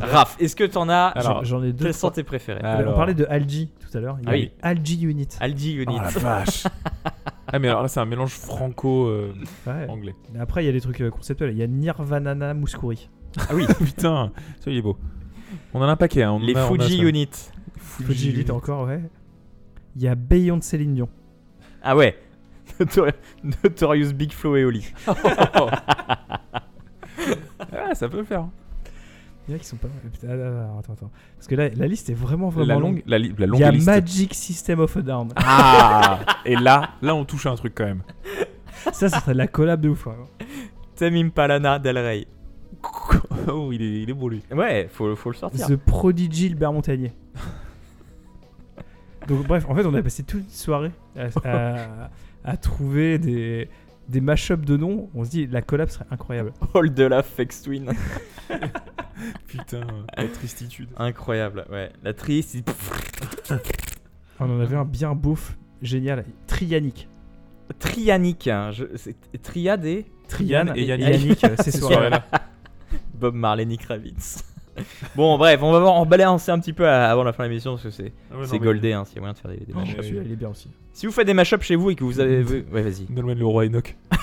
Raph, est-ce que t'en as. J'en- j'en ai deux. Quelles sont tes préférés Ah, On alors. parlait de Algi tout à l'heure. Il y Ah oui. Algi Unit. Aldi Unit. Oh la vache. ah mais alors là c'est un mélange franco-anglais. Ouais. Mais après, il y a des trucs euh, conceptuels. Il y a Nirvanana Mouskouri. ah oui, Putain, ça il est beau. On en a un paquet. Hein. On les a- on a Fuji. Unit. Fuji Unit encore, ouais. Il y a Bayon de Céline Dion. Ah ouais. Notor- Notorious Big Flo et Oli. Ah ça peut le faire. Il y en a qui sont pas. Putain, attends, attends. Parce que là, la liste est vraiment, vraiment la longue. longue, la, li- la Il y a liste. Magic System of a Down. Ah Et là, là on touche à un truc quand même. Ça, ça serait de la collab de ouf. hein. Tamim Palana Del Rey. oh il est, il est beau lui. Ouais, faut, faut le sortir. The Prodigy Albert Montagnier. Donc, bref, en fait, on a passé toute une soirée à, à- à trouver des, des mashups de noms. On se dit, la collab serait incroyable. All de la Fex Twin. Putain, la tristitude. Incroyable, ouais. La triste. On en avait un bien bouffe, génial, trianique. Trianique. hein, je- c'est- Triade et Trian et et Yannick. Yannick, euh, ces Ces soirées-là. Bob Marley, Nick Kravitz. Bon, bref, on va voir, on va balancer un petit peu à- avant la fin de l'émission parce que c'est Ah ouais, c'est non, mais- goldé, hein, s'il y a moyen de faire des, des Oh, mashups. celui-là, il est bien aussi. Si vous faites des mashups chez vous et que vous avez. Ouais, vas-y. Nolwenn le roi Enoch.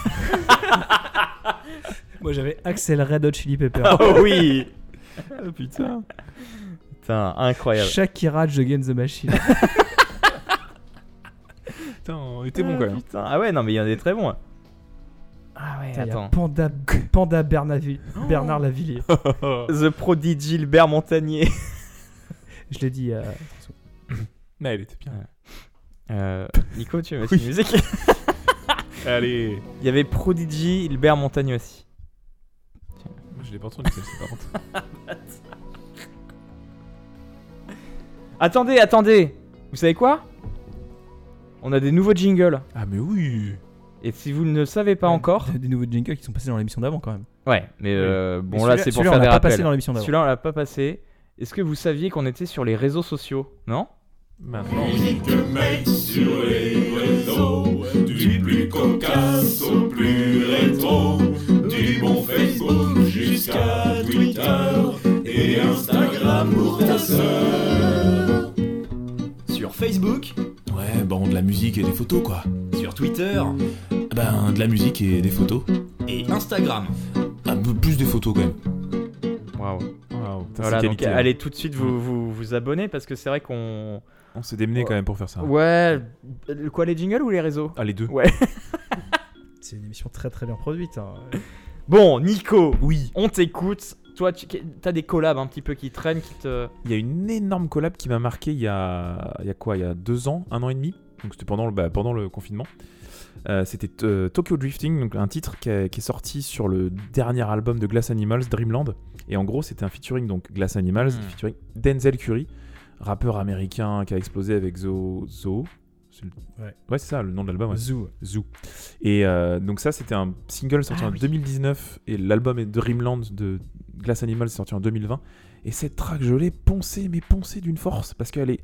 Moi, j'avais Axel Red Hot Chili Pepper. Oh oui Ah, putain. Putain, incroyable. Shakira de Against the Machine. Putain, on était bon quand même. Putain, ah ouais, non, mais il y en a des très bons. hein. Ah ouais, Putain, il y a attends. Panda, Panda Bernavi- Bernard Lavillier. The Prodigy Gilbert Montagnier. Je l'ai dit. euh, Mais elle était bien. Euh, Nico, tu veux mettre une musique Allez. Il y avait Prodigy, Hilbert Montagne aussi. Moi, je l'ai pas entendu celle-ci par contre. Attendez, attendez Vous savez quoi? On a des nouveaux jingles. Ah, mais oui. Et si vous ne le savez pas encore. Des nouveaux jingles qui sont passés dans l'émission d'avant quand même. Ouais, mais euh, bon, Mais là, celui-là- c'est pour celui-là, faire on des l'a pas rappels. passé dans l'émission d'avant. Celui-là, on l'a pas passé. Est-ce que vous saviez qu'on était sur les réseaux sociaux Non? Maintenant. sur les réseaux, du plus cocasse au plus rétro, du bon Facebook jusqu'à Twitter et Instagram pour ta sœur. Sur Facebook, Ouais, bon, de la musique et des photos, quoi. sur Twitter Ben, de la musique et des photos. et Instagram. Un peu plus des photos, quand même. Waouh. Voilà, donc qualité, hein. allez tout de suite vous, vous, vous abonner parce que c'est vrai qu'on. On s'est démené quand même pour faire ça. Ouais. Quoi, les jingles ou les réseaux? Ah, les deux. Ouais. C'est une émission très très bien produite. hein. Bon, Nico, Oui. on t'écoute. Toi, tu as des collabs un petit peu qui traînent, qui te. Il y a une énorme collab qui m'a marqué il y a, il y a quoi Il y a deux ans, un an et demi. Donc c'était pendant le, bah, pendant le confinement. Euh, c'était euh, Tokyo Drifting, donc un titre qui, est- qui est sorti sur le dernier album de Glass Animals, Dreamland. Et en gros, c'était un featuring, donc Glass Animals, Mm. featuring Denzel Curry, rappeur américain qui a explosé avec Zo. Zo le- Ouais. ouais, c'est ça, le nom de l'album. ouais. Zoo. Zoo. Et euh, donc ça, c'était un single sorti Ah en oui. 2019 et l'album est Dreamland de Glass Animal est sorti en 2020. Et cette track, je l'ai poncée, mais poncée d'une force parce qu'elle est,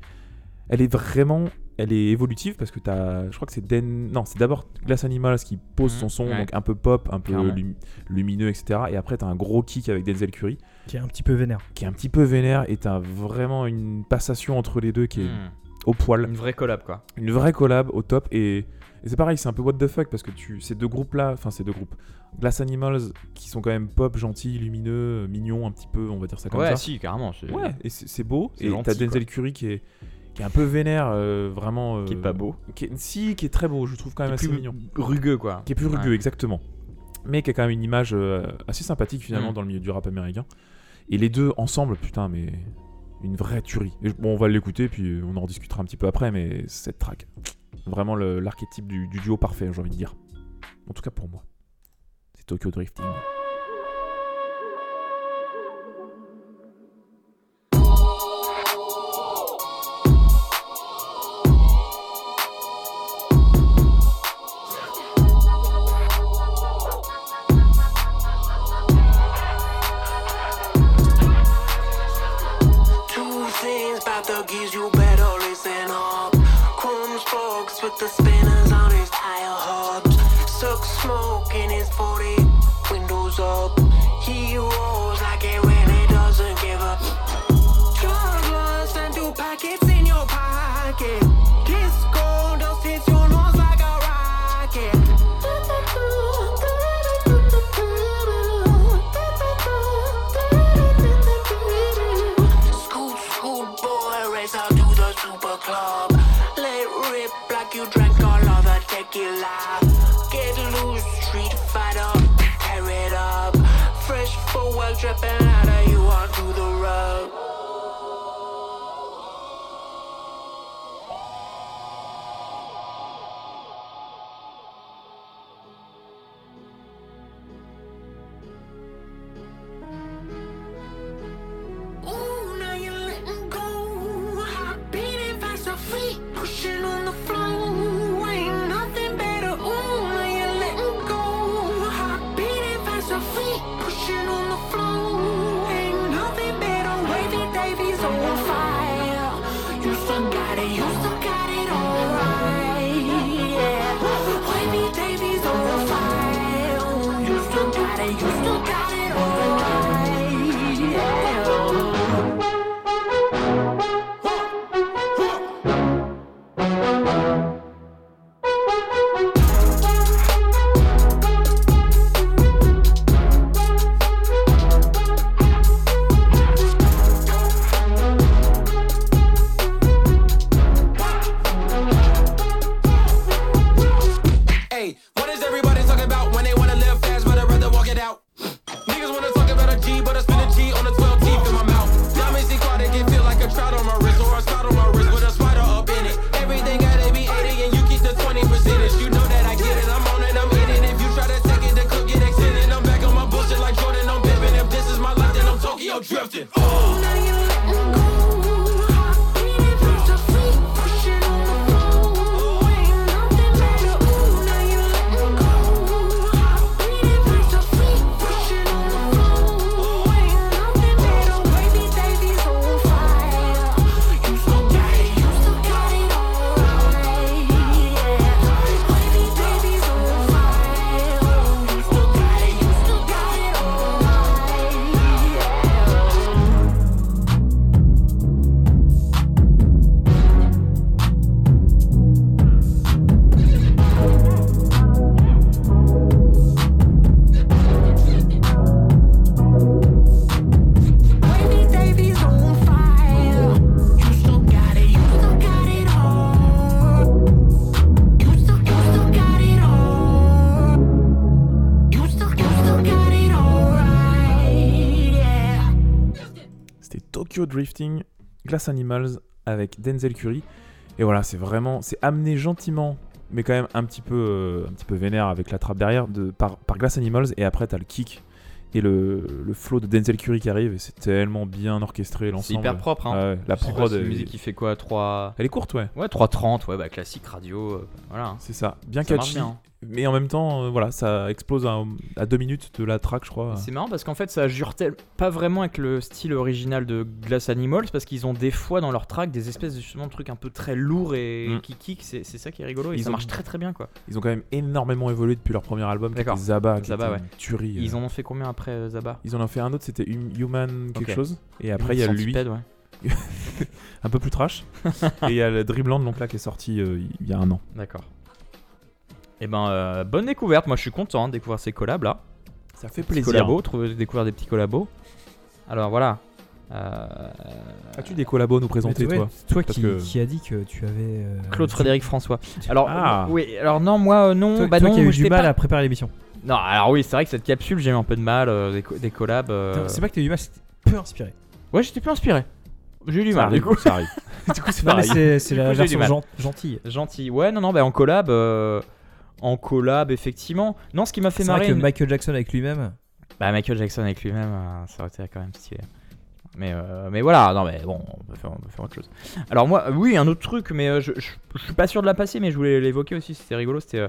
elle est vraiment, elle est évolutive parce que t'as, je crois que c'est Den, non, c'est d'abord Glass Animals qui pose Mhm, son son, ouais. donc un peu pop, un peu lum- lumineux, etc. Et après, t'as un gros kick avec Denzel Curry Qui est un petit peu vénère. qui est un petit peu vénère et t'as vraiment une passation entre les deux qui est Hmm. au poil Une vraie collab, quoi. une vraie collab au top et, et c'est pareil c'est un peu what the fuck parce que tu ces deux groupes là enfin ces deux groupes Glass Animals qui sont quand même pop gentils lumineux euh, mignons un petit peu on va dire ça comme ouais, ça si, carrément. c'est- ouais et c'est beau et t'as Denzel Curry qui est qui est un peu vénère euh, vraiment Qui est euh, pas beau. qui est- si qui est très beau je trouve quand Qui même est assez plus mignon rugueux, quoi. qui est plus rugueux Ouais. exactement mais qui a quand même une image euh, assez sympathique finalement Mm. dans le milieu du rap américain et les deux ensemble putain mais une vraie tuerie Et bon on va l'écouter puis on en rediscutera un petit peu après mais cette track vraiment l'archétype du, du duo parfait j'ai envie de dire. En tout cas pour moi. C'est Tokyo Drifting Tokyo Drifting, Glass Animals avec Denzel Curry. Et voilà, c'est vraiment, c'est amené gentiment, mais quand même un petit peu, euh, un petit peu vénère avec la trappe derrière de, par, par Glass Animals. Et après, t'as le kick et le, le flow de Denzel Curry qui arrive. Et c'est tellement bien orchestré C'est l'ensemble. hyper propre. Hein. Ah ouais, la C'est quoi, prod, est- musique qui fait quoi 3. elle est courte, ouais. Ouais, 3.30, ouais, bah classique radio. euh, voilà. hein. C'est ça, bien Ça catchy. bien, hein. Mais en même temps, euh, voilà, ça explose à, à deux minutes de la track, je crois. C'est marrant parce qu'en fait ça jure pas vraiment avec le style original de Glass Animals parce qu'ils ont des fois dans leur track des espèces de justement de trucs un peu très lourds et Mm. qui kick, c'est ça qui est rigolo et Ils ça ont- marche très très bien quoi. Ils ont quand même énormément évolué depuis leur premier album, qui était. Zaba, qui Zaba, était ouais. une tuerie. euh. Ils en ont fait combien après euh, Zaba? Ils en ont fait un autre, c'était Hum- Human quelque chose. Et après, il y a lui, ouais. un peu plus trash. et il y a le Dreamland, donc là, qui est sorti euh, il y a un an. D'accord. Et ben euh, bonne découverte, moi je suis content de découvrir ces collabs là. Ça fait plaisir. collabos, trouver- découvrir des petits collabos. Alors voilà. Euh, As-tu des collabos à nous présenter, toi Toi Parce qui, que- qui a dit que tu avais. euh, Claude Frédéric François. Alors Ah. oui, alors non moi euh, non, Toi, bah toi non, qui as eu du j'étais mal pas- à préparer l'émission. Non, alors oui, c'est vrai que cette capsule, j'ai eu un peu de mal, euh, des, co- des collabs. euh, C'est pas que t'as eu du mal, c'était peu inspiré. Ouais, j'étais plus inspiré. J'ai eu du mal, du coup. ça arrive. du coup, c'est Non, mais pareil. c'est c'est Du la coup, j'ai eu du version mal. gen- gentille. Gentil. Ouais, non, non, bah en collab. euh, en collab, effectivement. Non, ce qui m'a fait C'est vrai marrer. que Michael Jackson avec lui-même. Bah, Michael Jackson avec lui-même, euh, ça aurait été quand même stylé. Mais, euh, mais voilà, non, mais bon, on peut, faire, on peut faire autre chose. Alors, moi, oui, un autre truc, mais euh, je, je, je suis pas sûr de la passer, mais je voulais l'évoquer aussi, c'était rigolo. C'était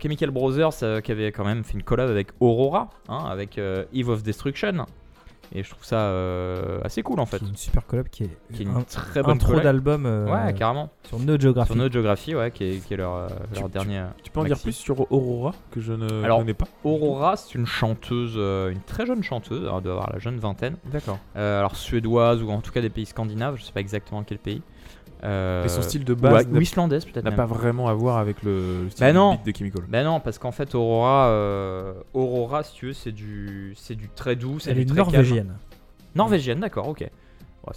Chemical Brothers qui avait quand même fait une collab avec Aurora, hein, avec Eve of Destruction. Et je trouve ça euh, assez cool en fait. Qui est une super collab qui est, Qui est une un, très bonne intro d'album euh, Ouais, carrément. sur No Geography. Sur No Geography, ouais, qui est, qui est leur, euh, leur Tu- dernier. Tu peux en dire plus sur Aurora, que je ne Alors, connais pas Aurora, c'est une chanteuse, euh, une très jeune chanteuse, elle doit avoir la jeune vingtaine. D'accord. Euh, alors suédoise ou en tout cas des pays scandinaves, je sais pas exactement quel pays. Euh, Et son style de ou, base ou islandaise peut-être. n'a pas vraiment à voir avec le, le style Bah de non. beat de Chemical. Ben non, parce qu'en fait Aurora, euh, Aurora, si tu veux, c'est du, c'est du très doux, c'est Elle du est très norvégienne. calme. Norvégienne, d'accord, ok. Ouais,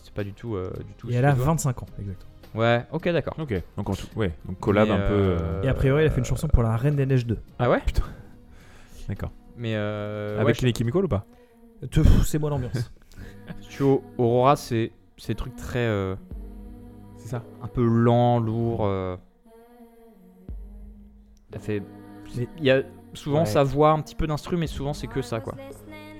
c'est pas du tout, euh, du tout. Et elle a suédois. 25 ans, exactement. Ouais, ok, d'accord. Ok, donc en tout, ouais, donc collab Mais, un peu. Et a priori, elle a fait une chanson pour la Reine des Neiges 2. Ah ouais. D'accord. Mais euh, Avec ouais, les Chemical ou pas c'est moi l'ambiance. si tu vois, Aurora, c'est, c'est des trucs très, euh, ça. un peu lent, lourd. euh. Elle fait. Mais- Il y a souvent Ouais. sa voix, un petit peu d'instru, mais souvent c'est que ça quoi.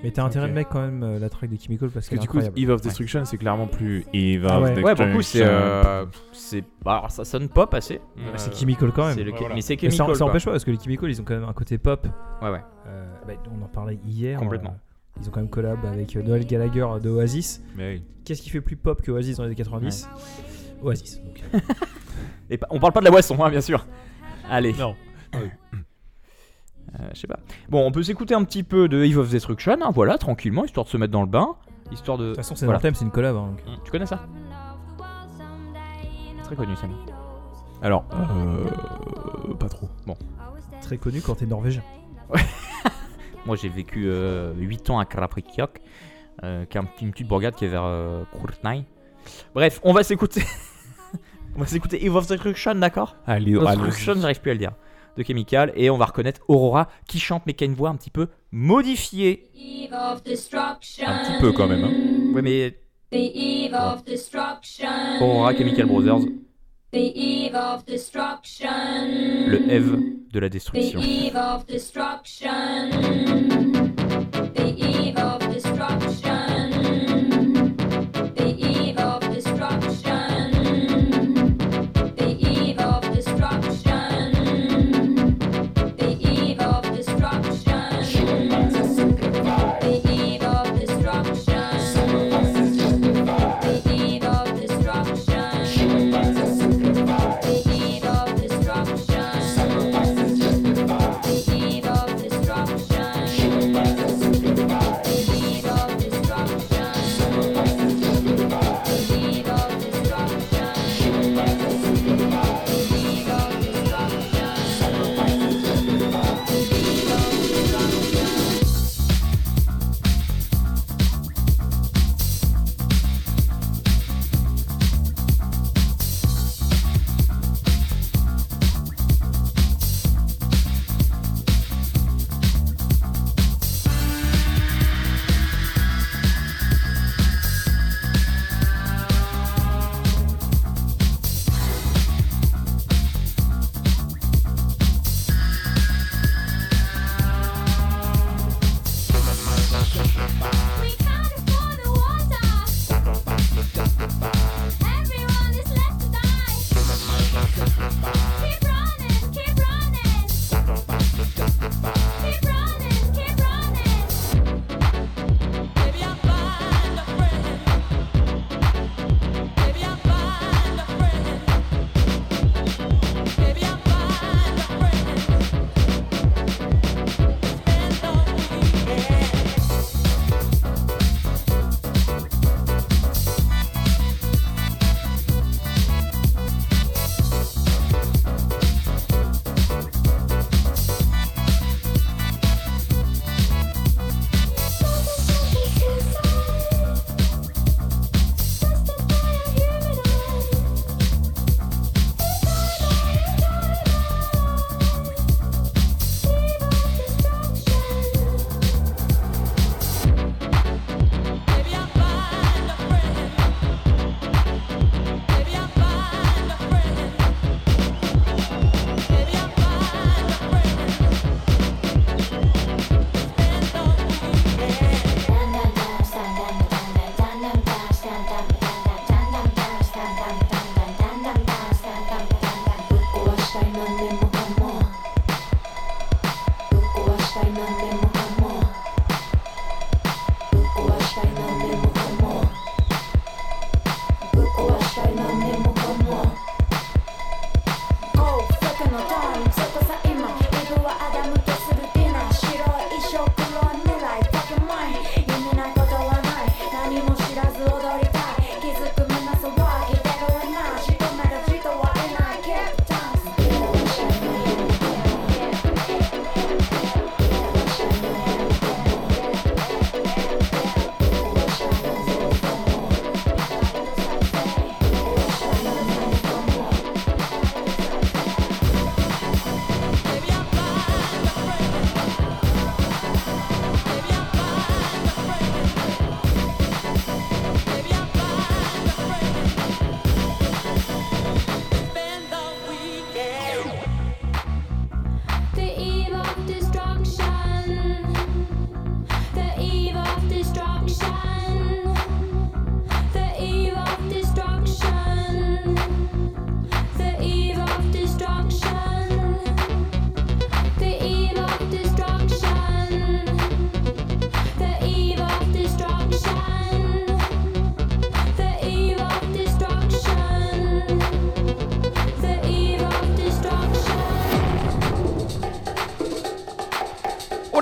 Mais t'as intérêt Ok. de mettre quand même euh, la track des Chemical parce Parce que du coup. Eve of Destruction, c'est clairement plus Eve Ah of ouais. Destruction. Ouais, pour le coup c'est. euh, c'est bah, alors, ça sonne pop assez. Euh, C'est Chemical quand même. c'est le- Ouais, voilà. Mais c'est Mais ça, Chemical. ça quoi. empêche pas parce que les Chemical ils ont quand même un côté pop. Ouais, ouais. Euh, bah, on en parlait hier. Complètement. euh, ils ont quand même collab avec Noel Gallagher de Oasis. Mais oui. Qu'est-ce qui fait plus pop que Oasis dans les années 90 Oasis. donc. Et pas- on parle pas de la boisson, hein, bien sûr. Allez. Non. Euh, je sais pas. Bon, on peut s'écouter un petit peu de Eve of Destruction, hein, voilà, tranquillement, histoire de se mettre dans le bain. Histoire de. Toute façon, c'est dans le thème, c'est une collab. hein, donc. Mm, Tu connais ça? Très connu ça. Alors, euh, pas trop. Très connu quand t'es norvégien. Moi j'ai vécu 8 ans à Kraprikjok, euh, qui est un petit- une petite bourgade qui est vers euh. Bref, on va s'écouter. on va s'écouter Eve of Destruction, d'accord Allez. Destruction, j'arrive plus à le dire. De Chemical, et on va reconnaître Aurora qui chante, mais qui a une voix un petit peu modifiée. Eve of destruction. Un petit peu quand même. Hein. Ouais, mais The eve of destruction. Aurora Chemical Brothers, The eve of destruction. le Eve de la destruction. The eve of destruction.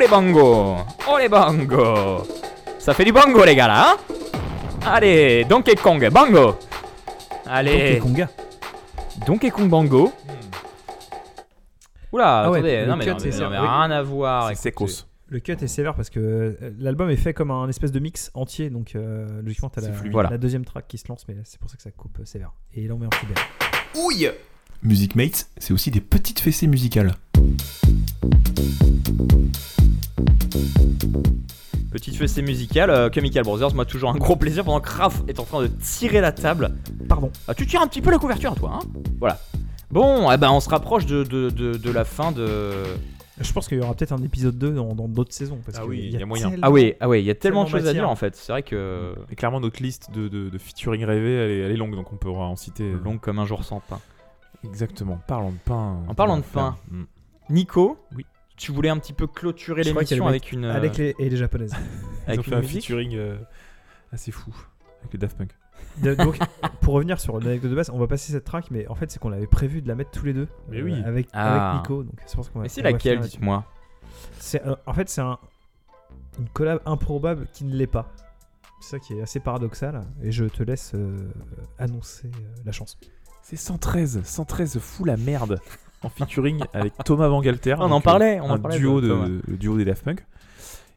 Les bangos Oh les bangos Ça fait du bango les gars là, hein? Allez, Donkey Kong, bango Allez Donkey Konga. Donkey Kong bango. Oula, Ah ouais, attendez, le non mais, cut non, mais- est non, mais sévère. rien à voir. C'est secos. Le cut est sévère parce que euh, l'album est fait comme un espèce de mix entier, donc euh, logiquement t'as la. Voilà. la deuxième track qui se lance, mais c'est pour ça que ça coupe euh, sévère. Et là on met un petit bel. Ouille Music Mates, c'est aussi des petites fessées musicales. Petite fessée musicale, euh, Chemical Brothers, moi toujours un gros plaisir pendant que Raph est en train de tirer la table. Pardon. Ah, tu tires un petit peu la couverture toi, hein? Voilà. Bon, eh ben on se rapproche de, de, de, de la fin de... Je pense qu'il y aura peut-être un épisode 2 dans dans d'autres saisons. Parce Ah que oui, il y a moyen. tellement- Ah oui, ah oui, il y a tellement de choses à dire en fait. C'est vrai que... Et clairement, notre liste de, de, de featuring rêvés, elle est, elle est longue, donc on pourra en citer. euh, Long comme un jour sans pain. Exactement. Parlons de pain. En parlant de pain. mm. Nico, Oui. Tu voulais un petit peu clôturer l'émission avec une... euh, Avec les, et les japonaises. Ils avec ont fait une un featuring euh, assez fou avec les Daft Punk. Donc, pour revenir sur l'anecdote de base, on va passer cette track, mais en fait, c'est qu'on avait prévu de la mettre tous les deux. Mais euh, oui. Avec, Ah. avec Nico. Donc, qu'on va- Mais c'est laquelle, dites-moi C'est, euh, en fait, c'est un, une collab improbable qui ne l'est pas. C'est ça qui est assez paradoxal. Et je te laisse euh, annoncer euh, la chance. C'est 113. 113 fou la merde en featuring avec Thomas Bangalter. On en donc, parlait, on un en parlait duo de le duo des Daft Punk.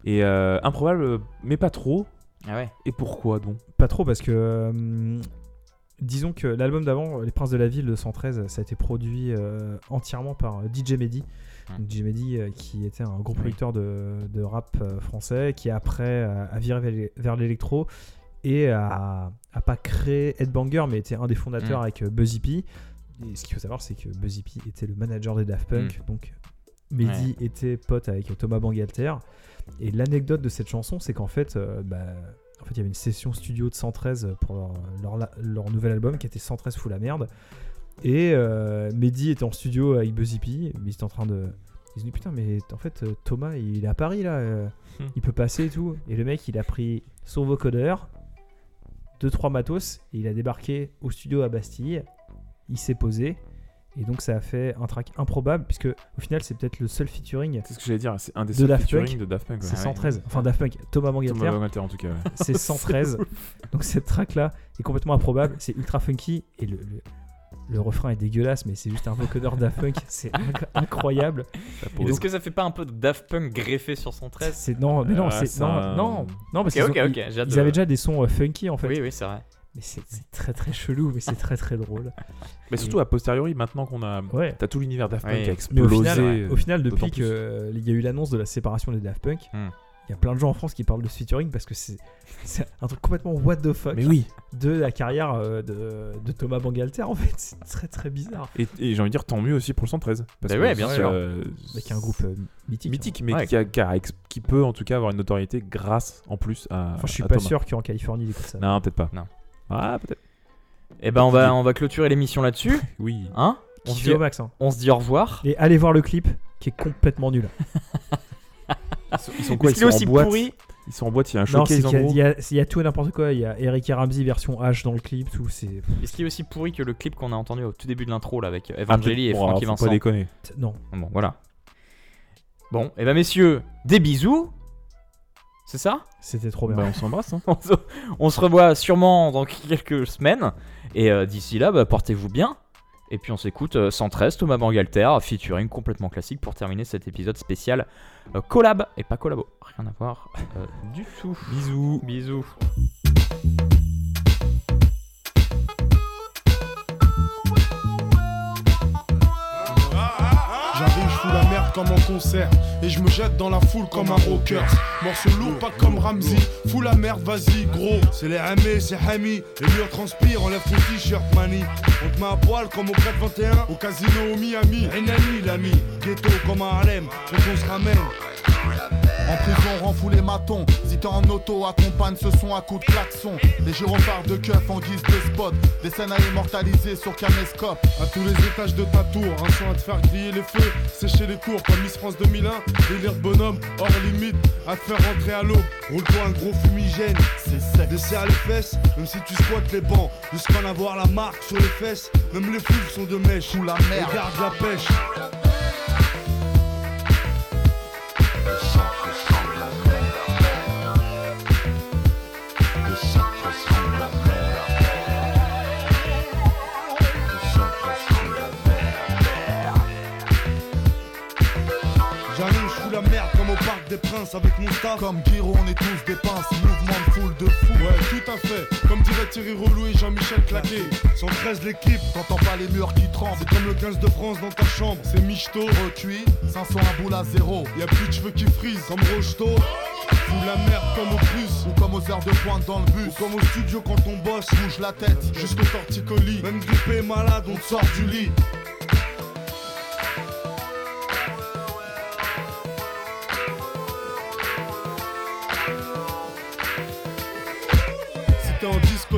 Et euh, improbable, euh, mais pas trop. Ah ouais Et pourquoi donc? Pas trop parce que. euh, disons que l'album d'avant, Les Princes de la Ville de 113, ça a été produit euh, entièrement par euh, DJ Mehdi. DJ Mehdi euh, qui était un gros Oui. producteur de, de rap euh, français qui après euh, a viré vers l'é- vers l'électro et a, a pas créé Headbanger mais était un des fondateurs Hmm. avec euh, Buzzy P. Et ce qu'il faut savoir c'est que Buzzy P était le manager des Daft Punk Hmm. donc Mehdi était pote avec Thomas Bangalter. Et l'anecdote de cette chanson, c'est qu'en fait, euh, bah, en fait, il y avait une session studio de 113 pour leur, leur, nouvel album qui était 113 fou la merde. Et euh, Mehdi était en studio avec Buzzy P, mais il était en train de. Ils se dit putain, mais en fait, euh, Thomas il est à Paris là, euh, Hmm. il peut passer et tout. Et le mec il a pris son vocodeur, 2-3 matos, et il a débarqué au studio à Bastille. Il s'est posé. Et donc ça a fait un track improbable, puisque au final c'est peut-être le seul featuring C'est ce que j'allais dire. C'est un des De seuls Daft featuring Punk. de Daft Punk. ouais. c'est Ah ouais. 113. Enfin Daft Punk, Thomas Bangalter, Thomas Bangalter en tout cas. ouais. c'est 113. donc cette track là est complètement improbable, c'est ultra funky et le, le, le refrain est dégueulasse, mais c'est juste un vocodeur Daft Punk, c'est inc- incroyable. Ça. Est-ce que ça fait pas un peu de Daft Punk greffé sur 113 C'est non, mais non, Euh, c'est c'est non, non, non, parce Ok, qu'ils ok, ont- ok, ils, j'ai hâte ils de- avaient déjà des sons euh, funky en fait, Oui, oui, c'est vrai. Mais c'est très très chelou, mais c'est très très drôle. Mais surtout a posteriori, maintenant qu'on a. Ouais. T'as tout l'univers Daft Punk Oui. qui a Mais au explosé. final, euh, au final depuis plus. qu'il y a eu l'annonce de la séparation des Daft Punk, il Hmm. y a plein de gens en France qui parlent de ce featuring parce que c'est c'est un truc complètement what the fuck. Mais oui. de la carrière euh, de, de Thomas Bangalter en fait. C'est très très bizarre. Et, et j'ai envie de dire tant mieux aussi pour le 113. Parce Bah que ouais, bien sûr. euh, Avec un groupe euh, mythique. mythique, mais Ouais. qui, a- qui a ex- qui peut en tout cas avoir une notoriété grâce en plus à. Enfin, je suis à pas Thomas. sûr qu'en Californie ils écoutent ça. Non, peut-être pas. Non. Ah, peut-être. Eh ben on va, on va clôturer l'émission là-dessus. Oui. Hein? On se, Kiffez dit, au max. hein. on se dit au revoir. Et allez voir le clip qui est complètement nul. Ils sont, ils sont quoi Est-ce Ils qu'il est sont aussi en boîte. pourri Ils sont en boîte. Il y a un Non, showcase en y, a- gros. il y a- il y a tout et n'importe quoi. Il y a Eric et Ramsey version H dans le clip, tout. C'est Est-ce qu'il est aussi pourri que le clip qu'on a entendu au tout début de l'intro là avec Ah, Evangeli et peut-être- bon, Francky Vincent pas déconner. non. Bon, voilà. Bon, et ben messieurs, des bisous. C'est ça? C'était trop bien. Bah, on s'embrasse. Hein. on, se, on se revoit sûrement dans quelques semaines. Et euh, d'ici là, bah, portez-vous bien. Et puis on s'écoute euh, 113 Thomas Bangalter, featuring complètement classique pour terminer cet épisode spécial euh, collab et pas collabo. Rien à voir euh, du tout. Bisous. Bisous. Comme en concert. Et je me jette dans la foule comme un rocker. Morceau lourd, pas comme Ramsey. Fous la merde, vas-y gros. C'est les Hamé, c'est Hami. Les murs transpirent, enlève ton t-shirt mani. On te met à poil comme au 421 Au casino au Miami. Enani l'ami. Ghetto comme à Harlem Quand on se ramène En prison, rend fou les matons. Si t'es en auto, accompagne ce son à coups de klaxon. Les gyrophares de keuf en guise de spot. Des scènes à immortaliser sur caméscope. À tous les étages de ta tour, un son à te faire griller les feux, sécher les cours comme Miss France 2001, délire bonhomme, hors limite, à te faire rentrer à l'eau. Roule-toi un gros fumigène, C'est sec. desserre les fesses, même si tu squattes les bancs, jusqu'à en avoir la marque sur les fesses, même les foules sont de mèche. Fous la merde. Regarde la pêche. Des princes avec mon staff. Comme Giro, on est tous des pinces, mouvement de foule de fou. Ouais, tout à fait. Comme dirait Thierry Relou et Jean-Michel Claquet. 113 l'équipe, T'entends pas les murs qui tremblent. c'est comme le 15 de France dans ta chambre. C'est michto. Recuit, 500 un boule à zéro. Y a plus de cheveux qui frisent comme Rocheteau. Fous la merde comme au plus. Ou comme aux heures de pointe dans le bus. Ou comme au studio quand on bosse. Bouge la tête, Jusqu'au torticolis. Même grippé malade, on te sort du lit.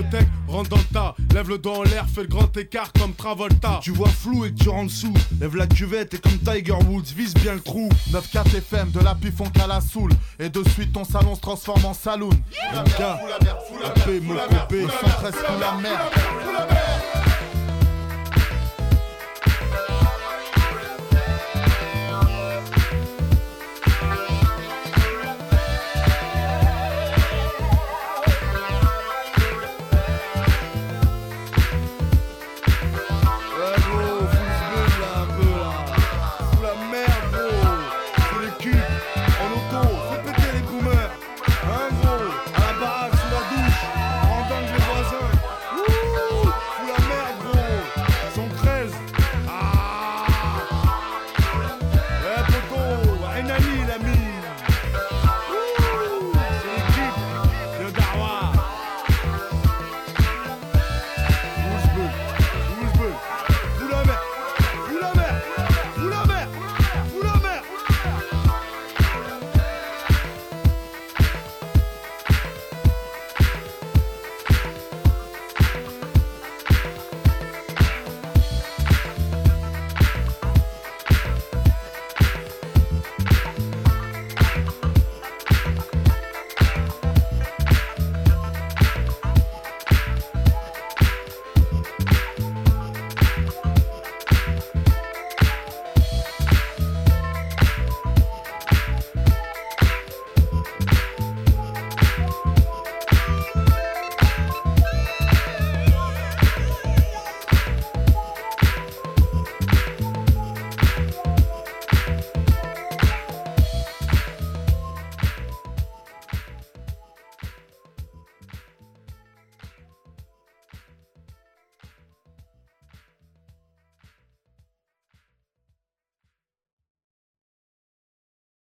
Discothèque, rentre dans le tas. Lève le doigt en l'air, fais le grand écart comme Travolta. Tu vois flou et que tu rentres sous. Lève la cuvette et comme Tiger Woods, vise bien le trou. 9-4 FM, de la pif on cale la soule. Et de suite ton salon se transforme en saloon. AP, mon copé. 113 fout la merde.